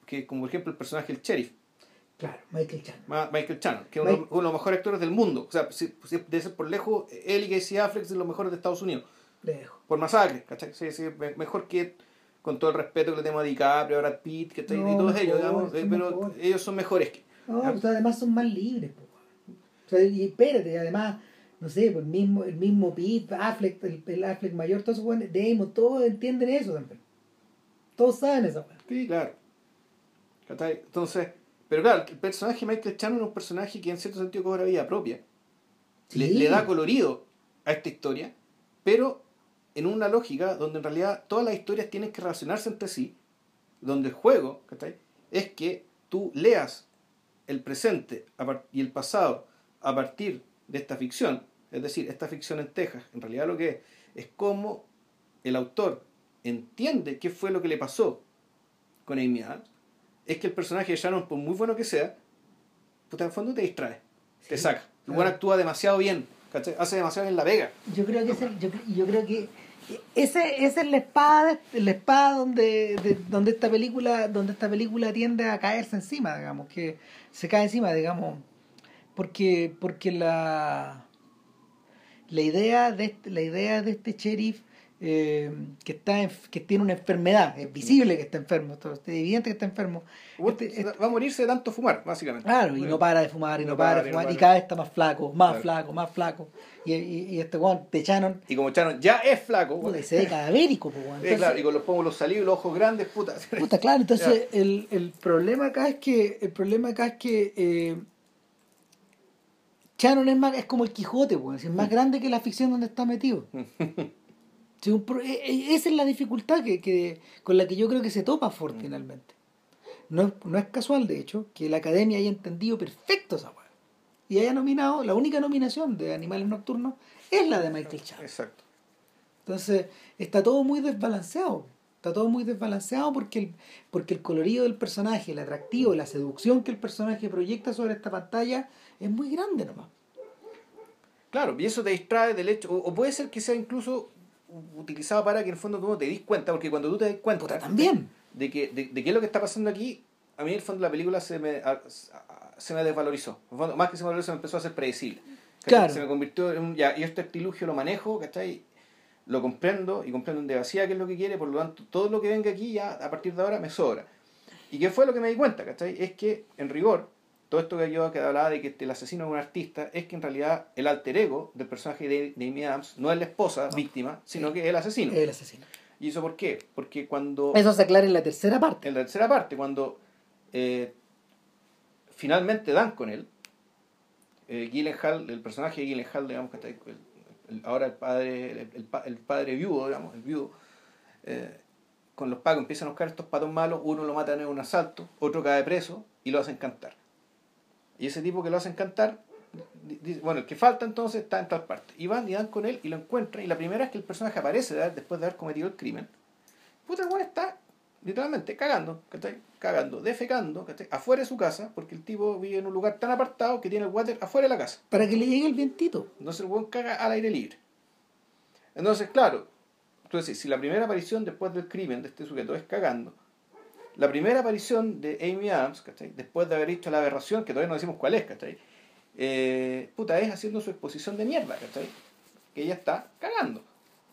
Que como por ejemplo el personaje del sheriff. Claro, Michael Chan. Michael Chan, que es uno, de los mejores actores del mundo. O sea, debe ser por lejos, él y Casey Affleck de los mejores de Estados Unidos. Lejos. Por masacre, ¿cachai? Sí, sí, mejor que con todo el respeto que le tenemos a DiCaprio, a Brad Pitt, que está y todos ellos, digamos, eh, pero ellos son mejores que. No, pues además son más libres, o sea, y espérate, además, no sé, pues el mismo, el mismo Pitt, Affleck, el, Affleck mayor, todos esos Damon, todos entienden eso también. Todos saben eso. Sí, claro. Entonces, pero claro, el personaje Michael Chan es un personaje que en cierto sentido cobra vida propia. le da colorido a esta historia, pero en una lógica donde en realidad todas las historias tienen que relacionarse entre sí, donde el juego es que tú leas el presente y el pasado a partir de esta ficción, es decir, esta ficción en Texas, en realidad lo que es, es cómo el autor entiende qué fue lo que le pasó con Amy Adams, es que el personaje de Shannon, por muy bueno que sea, pues en el fondo te distrae, te saca. El buen actúa demasiado bien, hace demasiado bien la vega. Yo creo que, yo, yo creo que ese, esa es la espada, la espada donde, donde esta película, donde esta película tiende a caerse encima, digamos, que se cae encima, digamos, porque, porque la, la idea de este, la idea de este sheriff eh, que está que tiene una enfermedad, es visible que está enfermo, es evidente que está enfermo. Este, va a morirse de tanto fumar, básicamente. Claro, y no para de fumar, y no, para, de fumar, y, cada vez está más flaco, más flaco, más flaco. Y, y, este Juan de Shannon. Y como Shannon ya es flaco, puta, se ve cadavérico, pues, claro, y con los pómulos salidos y los ojos grandes, puta. Puta, claro, entonces el, el, problema acá es que, el problema acá es que eh, Shannon es, más, es como el Quijote, pues, es más mm. grande que la ficción donde está metido. E, e, esa es la dificultad que, que, con la que yo creo que se topa Ford mm. finalmente. No es, no es casual, de hecho, que la academia haya entendido perfecto esa weá. Y haya nominado, la única nominación de Animales Nocturnos es la de Michael Chan. Exacto. Entonces, está todo muy desbalanceado. Está todo muy desbalanceado porque el, porque el colorido del personaje, el atractivo, la seducción que el personaje proyecta sobre esta pantalla es muy grande nomás. Claro, y eso te distrae del hecho, o puede ser que sea incluso utilizado para que en el fondo tú no te dis cuenta, porque cuando tú te das cuenta también de, que, de, qué es lo que está pasando aquí, a mí en el fondo la película se me, se me desvalorizó. más que se me valorizó, se me empezó a hacer predecible. Se me convirtió en un, ya, y este artilugio lo manejo, ¿cachai? Lo comprendo y comprendo en devacía qué es lo que quiere, por lo tanto, todo lo que venga aquí ya a partir de ahora me sobra. ¿Y qué fue lo que me di cuenta, ¿cachai? Es que, en rigor, todo esto que yo que hablaba de que el asesino es un artista es que en realidad el alter ego del personaje de, Amy Adams no es la esposa víctima, sino que es el asesino. El asesino. ¿Y eso por qué? Porque cuando... Eso se aclara en la tercera parte. En la tercera parte, cuando eh, finalmente dan con él, eh, Gyllenhaal, el personaje de Gyllenhaal, digamos que está ahora el padre, el, padre viudo, digamos, el viudo, eh, con los pagos empiezan a buscar estos patos malos, uno lo matan en un asalto, otro cae preso y lo hacen cantar. Y ese tipo que lo hacen cantar, bueno, el que falta entonces está en tal parte. Y van y dan con él y lo encuentran. Y la primera es que el personaje aparece después de haber cometido el crimen. Puta, el está literalmente cagando, ¿cachai? Cagando, defecando, ¿cachai? Afuera de su casa, porque el tipo vive en un lugar tan apartado que tiene el water afuera de la casa. Para que le llegue el vientito. Entonces el buen caga al aire libre. Entonces, claro, entonces, si la primera aparición después del crimen de este sujeto es cagando, la primera aparición de Amy Adams, ¿cachai? después de haber hecho la aberración, que todavía no decimos cuál es, ¿cachai? Eh, puta, es haciendo su exposición de mierda, ¿cachai? Que ella está cagando.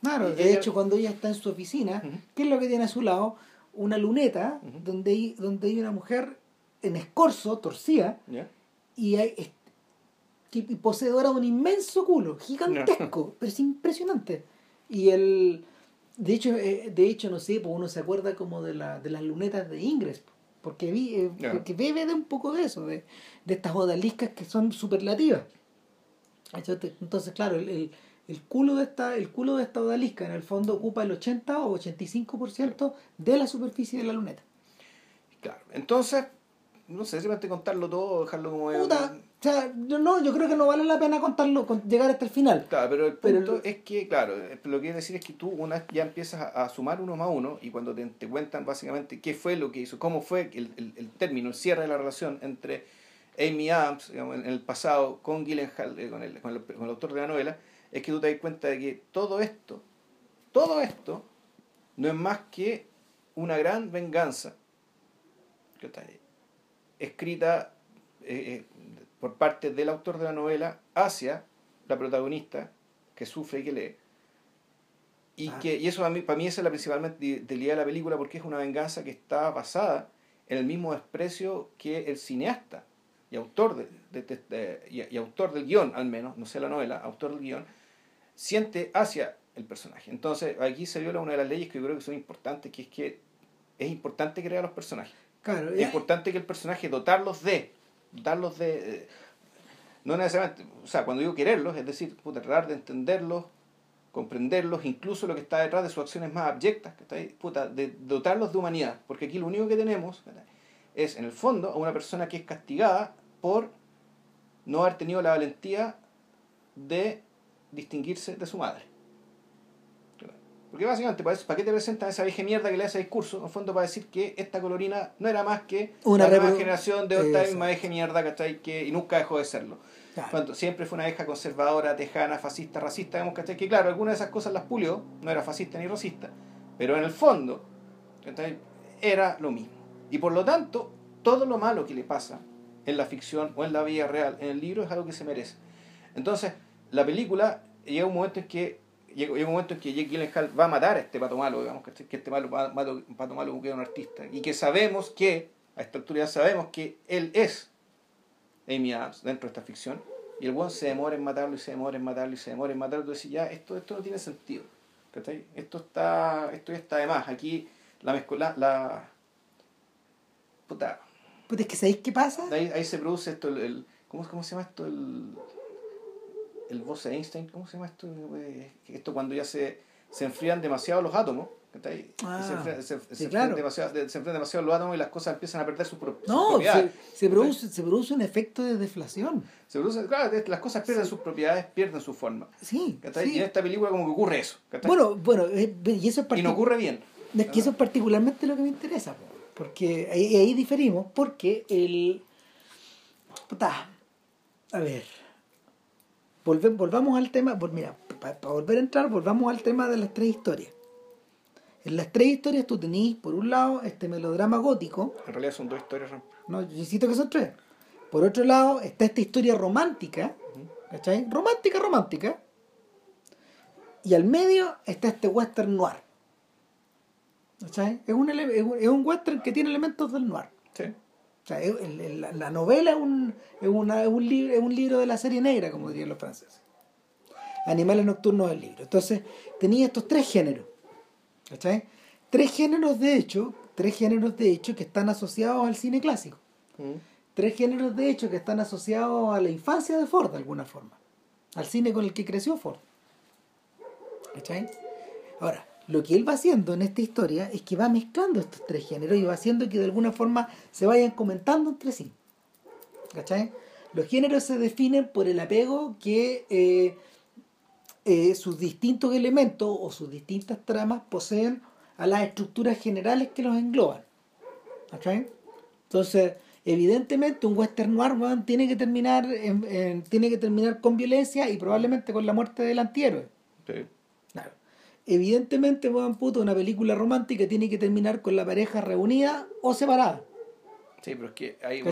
Claro, de hecho, cuando ella está en su oficina, ¿qué es lo que tiene a su lado? Una luneta donde, hay, donde hay una mujer en escorzo, torcida, y, hay, poseedora de un inmenso culo, gigantesco, pero es impresionante. Y el de hecho, eh, de hecho, no sé, pues uno se acuerda como de, la, de las lunetas de Ingres, porque, vi, eh, porque bebe de un poco de eso, de, de estas odaliscas que son superlativas. Entonces, claro, el, el, culo de esta, el culo de esta odalisca en el fondo ocupa el 80 o 85% de la superficie de la luneta. Claro, entonces, no sé si a contarlo todo, dejarlo como... Puta, o sea, yo, no, yo creo que no vale la pena contarlo, llegar hasta el final. Claro, pero el punto es que, claro, lo que quiero decir es que tú una ya empiezas a, sumar uno más uno y cuando te, te, cuentan básicamente qué fue lo que hizo, cómo fue el, el, el término, el cierre de la relación entre Amy Adams en, el pasado con Gyllenhaal, eh, con, el, con, el, con el autor de la novela, es que tú te das cuenta de que todo esto, todo esto, no es más que una gran venganza escrita eh, eh por parte del autor de la novela hacia la protagonista que sufre y que lee. Y, ah. que, y eso para mí, para mí esa es la principal idea de la película porque es una venganza que está basada en el mismo desprecio que el cineasta y autor, de, y, autor del guion, al menos, no sé la novela, autor del guion, siente hacia el personaje. Entonces aquí se viola una de las leyes que yo creo que son importantes, que es que es importante crear los personajes. Claro, es importante que el personaje dotarlos de darlos de... Eh, no necesariamente, o sea, cuando digo quererlos, es decir, tratar de entenderlos, comprenderlos, incluso lo que está detrás de sus acciones más abyectas, que está ahí, puta, de dotarlos de humanidad, porque aquí lo único que tenemos es, en el fondo, a una persona que es castigada por no haber tenido la valentía de distinguirse de su madre. Porque básicamente, ¿para qué te presentan esa vieja mierda que le hace discurso? En fondo, para decir que esta colorina no era más que una nueva generación de otra misma vieja mierda, ¿cachai? Que, y nunca dejó de serlo. Cuando siempre fue una vieja conservadora, tejana, fascista, racista, vemos, ¿cachai? Que claro, algunas de esas cosas las pulió, no era fascista ni racista, pero en el fondo, ¿cachai? Era lo mismo. Y por lo tanto, todo lo malo que le pasa en la ficción o en la vida real, en el libro, es algo que se merece. Entonces, la película llega un momento en que llega, un momento en que Jake Gyllenhaal va a matar a este pato malo, digamos, que este malo, pato malo que es un artista, y que sabemos que, a esta altura ya sabemos que él es Amy Adams dentro de esta ficción, y el buen se demora en matarlo y se demora en matarlo y se demora en matarlo, y ya, esto, esto no tiene sentido, Esto está, esto ya está de más, aquí la mezcla, la... Puta. Pues es que ¿sabéis qué pasa? Ahí, ahí se produce esto, el, ¿cómo, ¿cómo se llama esto? El el Bose Einstein, ¿cómo se llama esto? Esto cuando ya se, se enfrían demasiado los átomos. Ah, se, enfrían, demasiado, demasiado los átomos y las cosas empiezan a perder su, no, Se, produce, se produce un efecto de deflación. Se produce, claro, las cosas pierden sus propiedades, pierden su forma. Sí, Y en esta película como que ocurre eso. Bueno, bueno, eh, y eso es Y no ocurre bien. Es que eso es particularmente lo que me interesa, porque ahí, ahí diferimos, porque el... A ver volvamos al tema, mira, para, volver a entrar, volvamos al tema de las tres historias. En las tres historias tú tenés, por un lado, este melodrama gótico. En realidad son dos historias. No, yo insisto que son tres. Por otro lado, está esta historia romántica, ¿cachai? Romántica, romántica. Y al medio está este western noir. ¿Cachai? Es un, es un western que tiene elementos del noir. Sí. O sea, la novela es un, es, una, es, un libro, es un libro de la serie negra, como dirían los franceses. Animales nocturnos del libro. Entonces, tenía estos tres géneros. ¿Cachai? Tres géneros de hecho, tres géneros de hecho que están asociados al cine clásico. Mm. Tres géneros de hecho que están asociados a la infancia de Ford de alguna forma. Al cine con el que creció Ford. ¿Cachai? Ahora, lo que él va haciendo en esta historia es que va mezclando estos tres géneros y va haciendo que de alguna forma se vayan comentando entre sí. ¿Cachai? Los géneros se definen por el apego que eh, eh, sus distintos elementos o sus distintas tramas poseen a las estructuras generales que los engloban. ¿Cachai? Entonces, evidentemente un western noir tiene que terminar tiene que terminar con violencia y probablemente con la muerte del antihéroe. Sí. Evidentemente, weón, puto, una película romántica tiene que terminar con la pareja reunida o separada. Sí, pero es que ahí,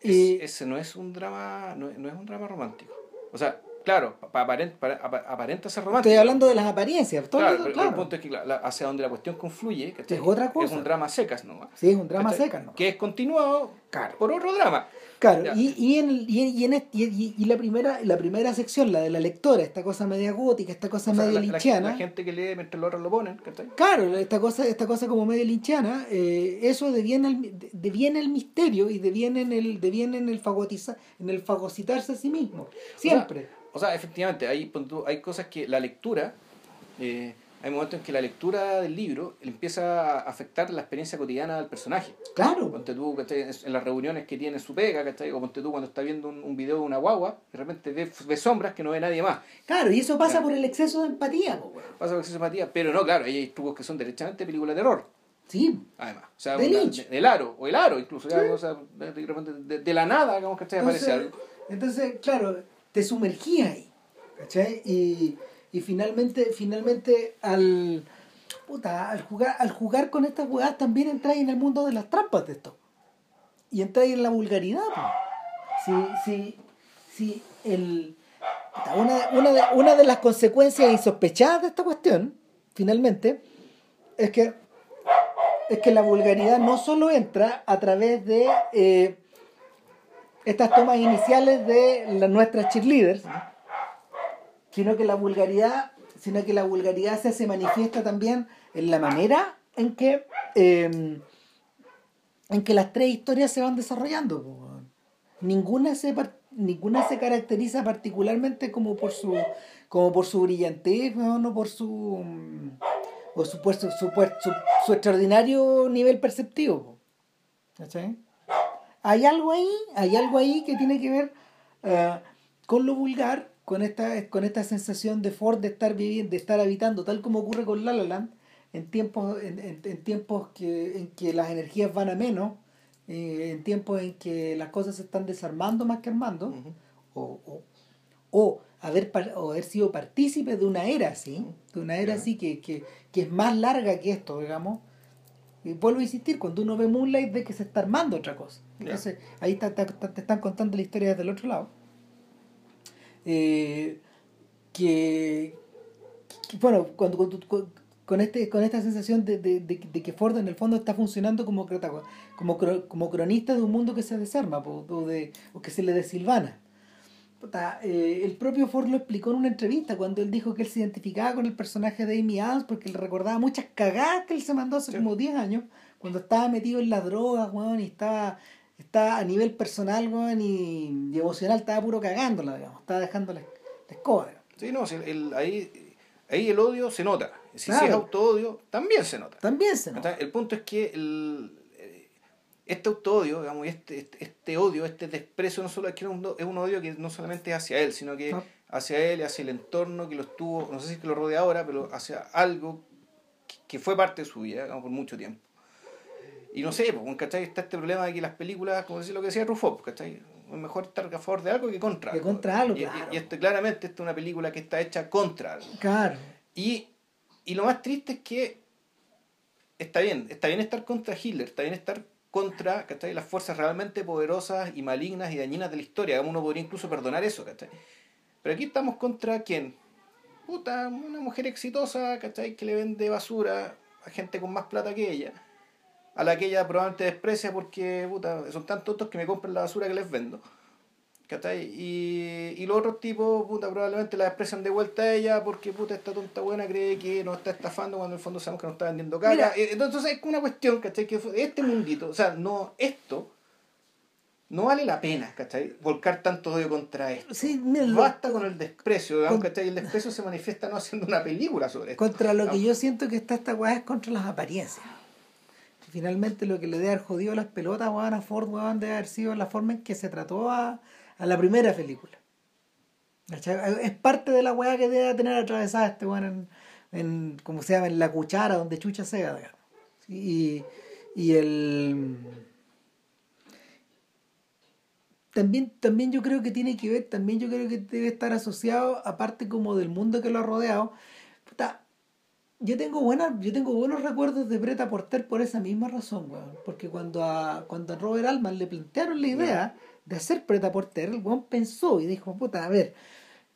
eh, ese no es un drama, no, no, es un drama romántico. O sea, claro, aparenta, aparenta ser romántico. Estoy hablando de las apariencias. Todo claro, el punto es que hacia donde la cuestión confluye, es otra cosa. Es un drama secas, ¿no? Sí, es un drama secas, ¿no? Que es continuado por otro drama. Claro, y, y, en, y, en y, y, la primera la primera sección, la de la lectora, esta cosa media gótica, esta cosa media linchiana. La, gente que lee mientras los otros lo ponen, Claro, esta cosa, esta cosa como media linchiana, eh, eso deviene el, deviene el misterio y deviene en el, deviene en el, fagotizar, en el fagocitarse a sí mismo. Siempre. O sea, efectivamente, hay, hay cosas que la lectura. Eh, hay momentos en que la lectura del libro empieza a afectar la experiencia cotidiana del personaje. Claro. Ponte tú en las reuniones que tiene su pega, ¿cachai? o ponte tú cuando está viendo un, video de una guagua, de repente ve, sombras que no ve nadie más. Claro, y eso pasa por el exceso de empatía. Pasa por el exceso de empatía, pero no, claro, hay trucos que son derechamente películas de terror. Sí. Además. O sea, de del aro, o el aro incluso. de, de, la nada, digamos, que aparece algo. Entonces, claro, te sumergía ahí. ¿Cachai? Y y finalmente, finalmente al, puta, al, jugar, al jugar con estas jugadas también entráis en el mundo de las trampas de esto. Y entráis en la vulgaridad. Si, si, si el, una, una, de, una de las consecuencias insospechadas de esta cuestión, finalmente, es que, es que la vulgaridad no solo entra a través de eh, estas tomas iniciales de las nuestras cheerleaders, sino que la vulgaridad, sino que la vulgaridad se, se manifiesta también en la manera en que em, en que las tres historias se van desarrollando. Ninguna se ninguna se caracteriza particularmente como por su como por su brillantez, no por su por su, su, su, extraordinario nivel perceptivo. Hay algo ahí, hay algo ahí que tiene que ver eh, con lo vulgar con esta, con esta sensación de Ford de estar viviendo, de estar habitando, tal como ocurre con La La Land, en tiempos, en, en, tiempos que, en que las energías van a menos, eh, en tiempos en que las cosas se están desarmando más que armando, o, o, o, haber, o haber sido partícipe de una era así, de una era así que, que, que es más larga que esto, digamos. Y vuelvo a insistir, cuando uno ve Moonlight ve que se está armando otra cosa. Entonces, ahí te están contando la historia desde el otro lado. Eh, que, bueno, cuando, con, este, con esta sensación de, de, de, que Ford en el fondo está funcionando como, como, como cronista de un mundo que se desarma o, de, o que se le desilvana. Eh, el propio Ford lo explicó en una entrevista cuando él dijo que él se identificaba con el personaje de Amy Adams porque le recordaba muchas cagadas que él se mandó hace como 10 años cuando estaba metido en las drogas, y estaba está a nivel personal, y, emocional estaba puro cagándola, digamos, estaba dejando la, escoba. Sí, no, el, ahí, ahí el odio se nota. Si, es auto-odio, también se nota. También se nota. El punto es que el, eh, este auto-odio, digamos, este, este, este, odio, este desprecio, no solo es, que es, un, odio que no solamente es hacia él, sino que hacia él, hacia el entorno que lo estuvo, no sé si es que lo rodea ahora, pero hacia algo que, fue parte de su vida, digamos, por mucho tiempo. Y no sé, pues, ¿cachai? Está este problema de que las películas, como decir lo que decía Rufo, pues, ¿cachai? Es mejor estar a favor de algo que contra algo. Que contra algo, y, claro. Y, esto, claramente, esta es una película que está hecha contra algo. Claro. Y, y lo más triste es que está bien, está bien estar contra Hitler, está bien estar contra ¿cachai? las fuerzas realmente poderosas y malignas y dañinas de la historia. Uno podría incluso perdonar eso, ¿cachai? Pero aquí estamos contra quién? Puta, una mujer exitosa, ¿cachai? Que le vende basura a gente con más plata que ella a la que ella probablemente desprecia porque puta, son tan tontos que me compran la basura que les vendo. Y, y los otros tipos, puta, probablemente la desprecian de vuelta a ella porque puta, esta tonta buena cree que nos está estafando cuando en el fondo sabemos que nos está vendiendo cara. Eh, entonces es una cuestión, ¿cachai? Que este mundito, o sea, no, esto no vale la pena, ¿cachai? Volcar tanto odio contra esto. Sí, Basta con el desprecio, digamos, ¿cachai? El desprecio se manifiesta no haciendo una película sobre esto. Contra lo que yo siento que está esta weá es contra las apariencias finalmente lo que le debe haber jodido las pelotas a Ford weón, debe haber sido la forma en que se trató a, la primera película. Es parte de la weá que debe tener atravesada este weón en, en, se llama, en la cuchara donde chucha sea. Y, y el también, también yo creo que tiene que ver, también yo creo que debe estar asociado, aparte como del mundo que lo ha rodeado, yo tengo buenas, yo tengo buenos recuerdos de Breta Porter por esa misma razón, weón. Porque cuando a, cuando a Robert Altman le plantearon la idea de hacer Breta Porter, el weón pensó y dijo, puta, a ver,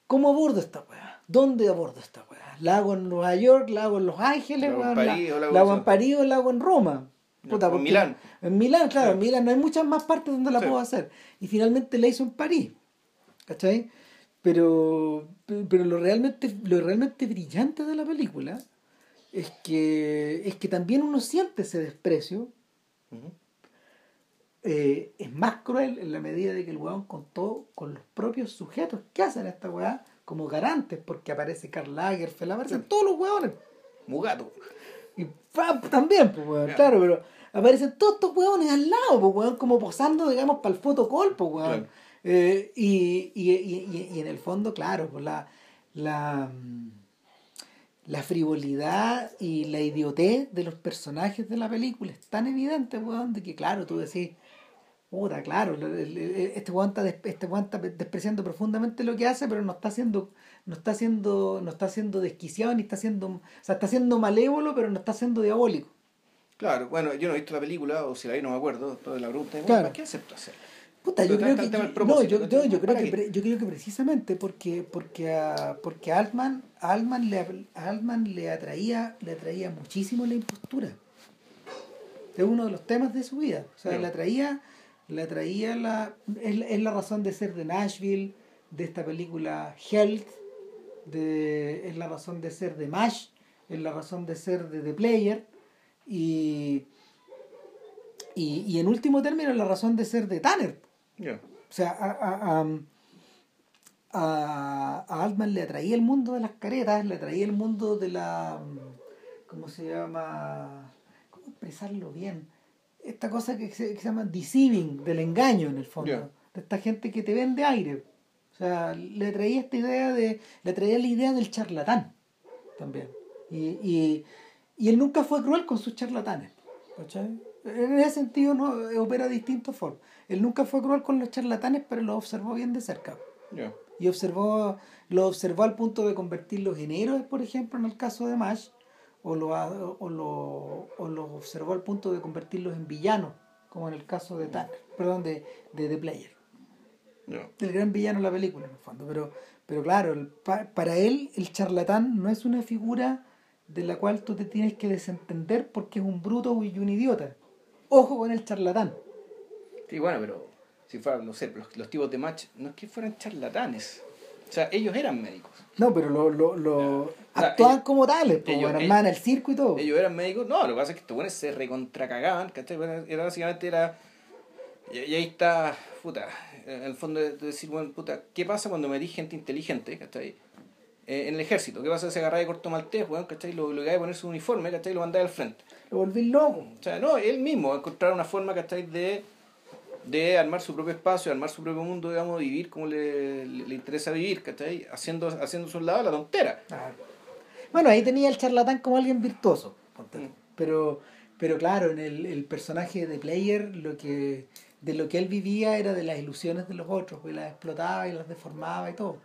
¿cómo abordo esta weá? ¿Dónde abordo esta weá? ¿La hago en Nueva York? ¿La hago en Los Ángeles? ¿La hago en París? ¿La, hago en París o la hago en Roma? Puta, en Milán. En Milán, claro, en Milán no hay muchas más partes donde la puedo hacer. Y finalmente la hizo en París. ¿Cachai? Pero, pero lo realmente, lo realmente brillante de la película es que, es que también uno siente ese desprecio. Eh, es más cruel en la medida de que el weón contó con los propios sujetos que hacen esta weá como garantes, porque aparece Karl Lagerfeld, aparecen todos los weones. Mugato. Y también, pues weón, claro, pero aparecen todos estos weones al lado, pues weón, como posando, digamos, para el fotocol, pues weón. Eh, y, y, y, y, en el fondo, claro, pues la, la mm, la frivolidad y la idiotez de los personajes de la película es tan evidente, weón, de que claro, tú decís, puta, claro, este weón está, este está despreciando profundamente lo que hace, pero no está haciendo, no está haciendo, no está siendo desquiciado ni está siendo, o sea, está siendo malévolo, pero no está siendo diabólico. Claro, bueno, yo no he visto la película, o si la vi no me acuerdo, toda la pregunta es, ¿qué acepto hacer? Puta, yo creo que no, yo, yo, yo, creo que yo creo que precisamente porque porque a porque Altman Altman le Altman le atraía le atraía muchísimo la impostura. Es uno de los temas de su vida, o sea, le atraía le atraía la es, la razón de ser de Nashville, de esta película Health, de es la razón de ser de Mash, es la razón de ser de The Player y y, y en último término es la razón de ser de Tanner o sea, a, a, a, Altman le atraía el mundo de las caretas, le atraía el mundo de la. ¿Cómo se llama? ¿Cómo expresarlo bien? Esta cosa que se, llama deceiving, del engaño en el fondo. De esta gente que te vende aire. O sea, le atraía esta idea de. Le atraía la idea del charlatán también. Y, y, y él nunca fue cruel con sus charlatanes. ¿Cachai? En ese sentido no opera de distintas formas. Él nunca fue cruel con los charlatanes, pero lo observó bien de cerca. Y observó, lo observó al punto de convertirlos en héroes, por ejemplo, en el caso de Mash, o lo, o lo, o lo observó al punto de convertirlos en villanos, como en el caso de Tanner, perdón, de, de The Player. El gran villano de la película, en el fondo. Pero, pero claro, para él el charlatán no es una figura de la cual tú te tienes que desentender porque es un bruto y un idiota Ojo con el charlatán. Sí, bueno, pero si fueran, no sé, los, tipos de match no es que fueran charlatanes. O sea, ellos eran médicos. No, pero lo, lo, lo actuaban como tales, pues, ellos, en el circo y todo. Ellos eran médicos, no, lo que pasa es que estos buenos se recontracagaban, ¿cachai? Era básicamente era. Y, ahí está, puta, en el fondo de, decir, bueno, puta, ¿qué pasa cuando me di gente inteligente, ¿cachai? Eh, en el ejército, ¿qué pasa si agarra de corto maltés, weón, ¿cachai? Lo, que hay poner su uniforme, ¿cachai? Lo mandáis al frente. Lo volví loco. O sea, no, él mismo encontrar una forma, ¿cachai? De, de armar su propio espacio, armar su propio mundo, digamos, vivir como le, le, interesa vivir, ¿cachai? Haciendo, haciendo su lado la tontera. Bueno, ahí tenía el charlatán como alguien virtuoso. Mm. Pero, pero claro, en el, el personaje de Player, lo que de lo que él vivía era de las ilusiones de los otros, y las explotaba y las deformaba y todo.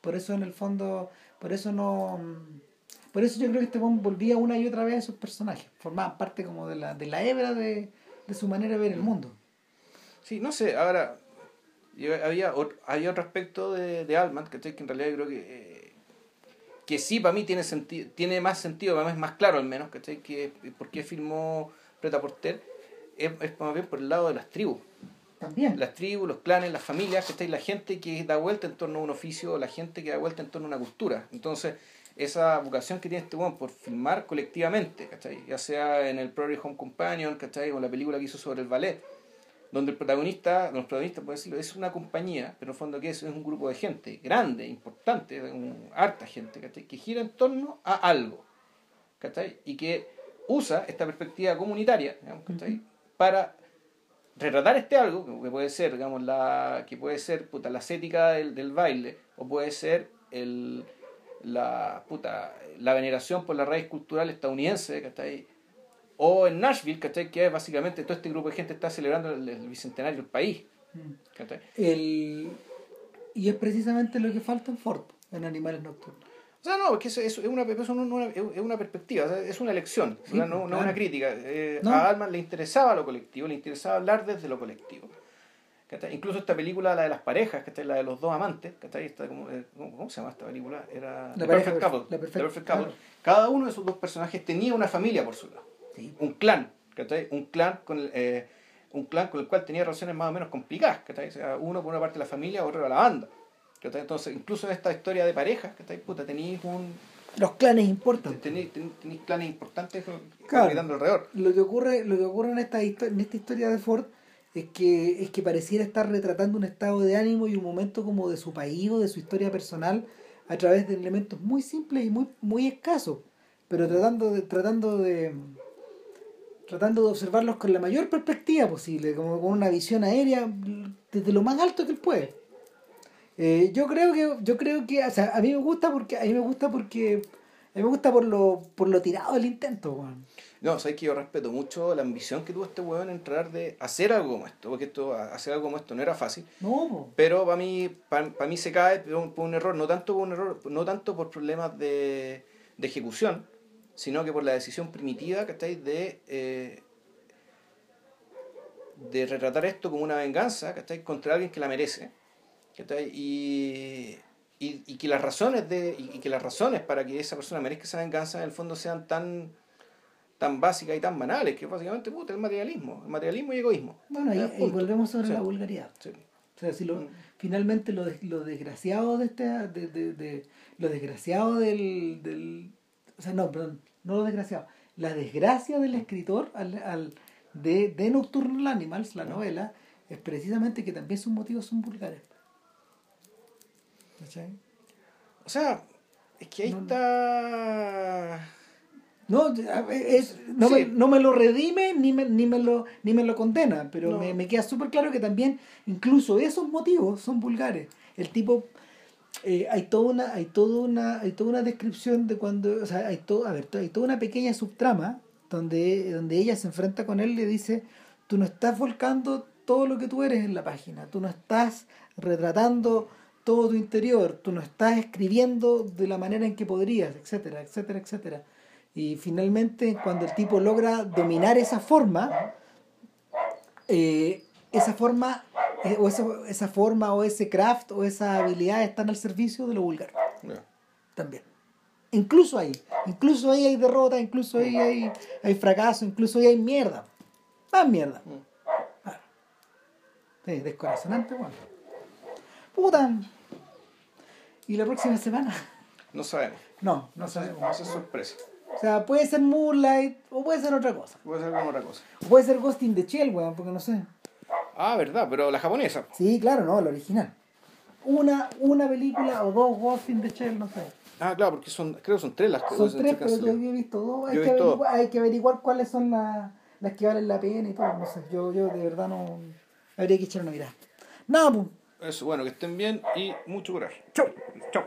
Por eso en el fondo, por eso no... Por eso yo creo que este volvía una y otra vez a esos personajes. Formaban parte como de la, de la hebra de, su manera de ver el mundo. Sí, no sé, ahora había, había otro aspecto de, de Alman, que en realidad creo que, eh, que sí para mí tiene sentido, tiene más sentido, para mí es más claro al menos, que por qué firmó Preta Porter, es, es más bien por el lado de las tribus. Las tribus, los clanes, las familias, ¿cachai? la gente que da vuelta en torno a un oficio, la gente que da vuelta en torno a una cultura. Entonces, esa vocación que tiene este weón por filmar colectivamente, ¿cachai? ya sea en el Prairie Home Companion, ¿cachai? o la película que hizo sobre el ballet, donde el protagonista, los protagonistas, por decirlo, es una compañía, pero en el fondo que es, es un grupo de gente grande, importante, harta gente, ¿cachai? que gira en torno a algo, ¿cachai? y que usa esta perspectiva comunitaria ¿cachai? para retratar este algo, que puede ser, digamos, la, que puede ser puta, la del baile, o puede ser el, la, puta, la veneración por la raíz cultural estadounidense, ¿cachai? O en Nashville, ¿cachai? Que básicamente todo este grupo de gente está celebrando el, bicentenario del país. El, y es precisamente lo que falta en Ford, en Animales Nocturnos. O sea, no, es que es, es, una, es, una, es una perspectiva, es una elección, no, no una crítica. Eh, a Alman le interesaba lo colectivo, le interesaba hablar desde lo colectivo. Incluso esta película, la de las parejas, que la de los dos amantes, está como, eh, ¿cómo, se llama esta película? Era la Perfect, Couple. La Perfect, Couple. Cada uno de esos dos personajes tenía una familia por su lado. Un clan, Un clan con el, eh, un clan con el cual tenía relaciones más o menos complicadas, O sea, uno por una parte de la familia, otro de la banda. Entonces, incluso en esta historia de parejas, que puta, tenéis un los clanes importantes. Tenéis, clanes importantes claro, alrededor. Lo que ocurre, lo que ocurre en esta en esta historia de Ford es que, es que pareciera estar retratando un estado de ánimo y un momento como de su país o de su historia personal a través de elementos muy simples y muy, muy escasos, pero tratando de, tratando de tratando de observarlos con la mayor perspectiva posible, como con una visión aérea desde lo más alto que él puede. Eh, yo creo que, yo creo que, o sea, a mí me gusta porque, a mí me gusta porque, a mí me gusta por lo, por lo tirado del intento, no, sabes que yo respeto mucho la ambición que tuvo este weón en entrar de hacer algo como esto, porque esto, hacer algo como esto no era fácil. No. Pero para mí, para, mí se cae por un, error, no tanto por un error, no tanto por problemas de, de ejecución, sino que por la decisión primitiva, que estáis de eh, de retratar esto como una venganza, que estáis contra alguien que la merece. Y, y, y, que las razones de y, que las razones para que esa persona merezca esa venganza en el fondo sean tan tan básicas y tan banales, que básicamente puta, el materialismo, el materialismo y egoísmo. Bueno, ahí, volvemos sobre la vulgaridad. O sea, si lo, mm. finalmente lo, lo desgraciado de este, de, de, de, lo desgraciado del, del, o sea, no, perdón, no lo desgraciado, la desgracia del escritor al, al de, de Nocturnal Animals, la novela, es precisamente que también sus motivos son vulgares. O sea, es que ahí está no, es, no, me, no, me, lo redime ni me, ni me, lo, ni me lo condena, pero me, me, queda súper claro que también incluso esos motivos son vulgares. El tipo, eh, hay, toda una, hay, toda una, hay toda una descripción de cuando, o sea, hay, todo, a ver, hay toda una pequeña subtrama donde, donde ella se enfrenta con él y le dice, tú no estás volcando todo lo que tú eres en la página, tú no estás retratando todo tu interior, tú no estás escribiendo de la manera en que podrías, etcétera, etcétera, etcétera. Y finalmente, cuando el tipo logra dominar esa forma, eh, esa forma eh, o esa, esa, forma o ese craft o esa habilidad están al servicio de lo vulgar. También. Incluso ahí. Incluso ahí hay derrota, incluso ahí hay, hay fracaso, incluso ahí hay mierda. Más mierda. Sí, descorazonante, bueno. Puta. ¿Y la próxima semana? No sabemos. No, no, sabemos. No es sorpresa. O sea, puede ser Moonlight o puede ser otra cosa. Puede ser otra cosa. O puede ser Ghost in the Shell, weón, porque no sé. Ah, verdad, pero la japonesa. Sí, claro, no, la original. Una, una película o dos Ghost in the Shell, no sé. Ah, claro, porque son, creo que son tres las que Son tres, pero yo he visto dos. Hay, que averiguar, hay que averiguar cuáles son las, las que valen la pena y todo. No sé, yo, yo de verdad no. Habría que echar una mirada. Nada, pues. Eso, bueno, que estén bien y mucho coraje. Chau. Chau.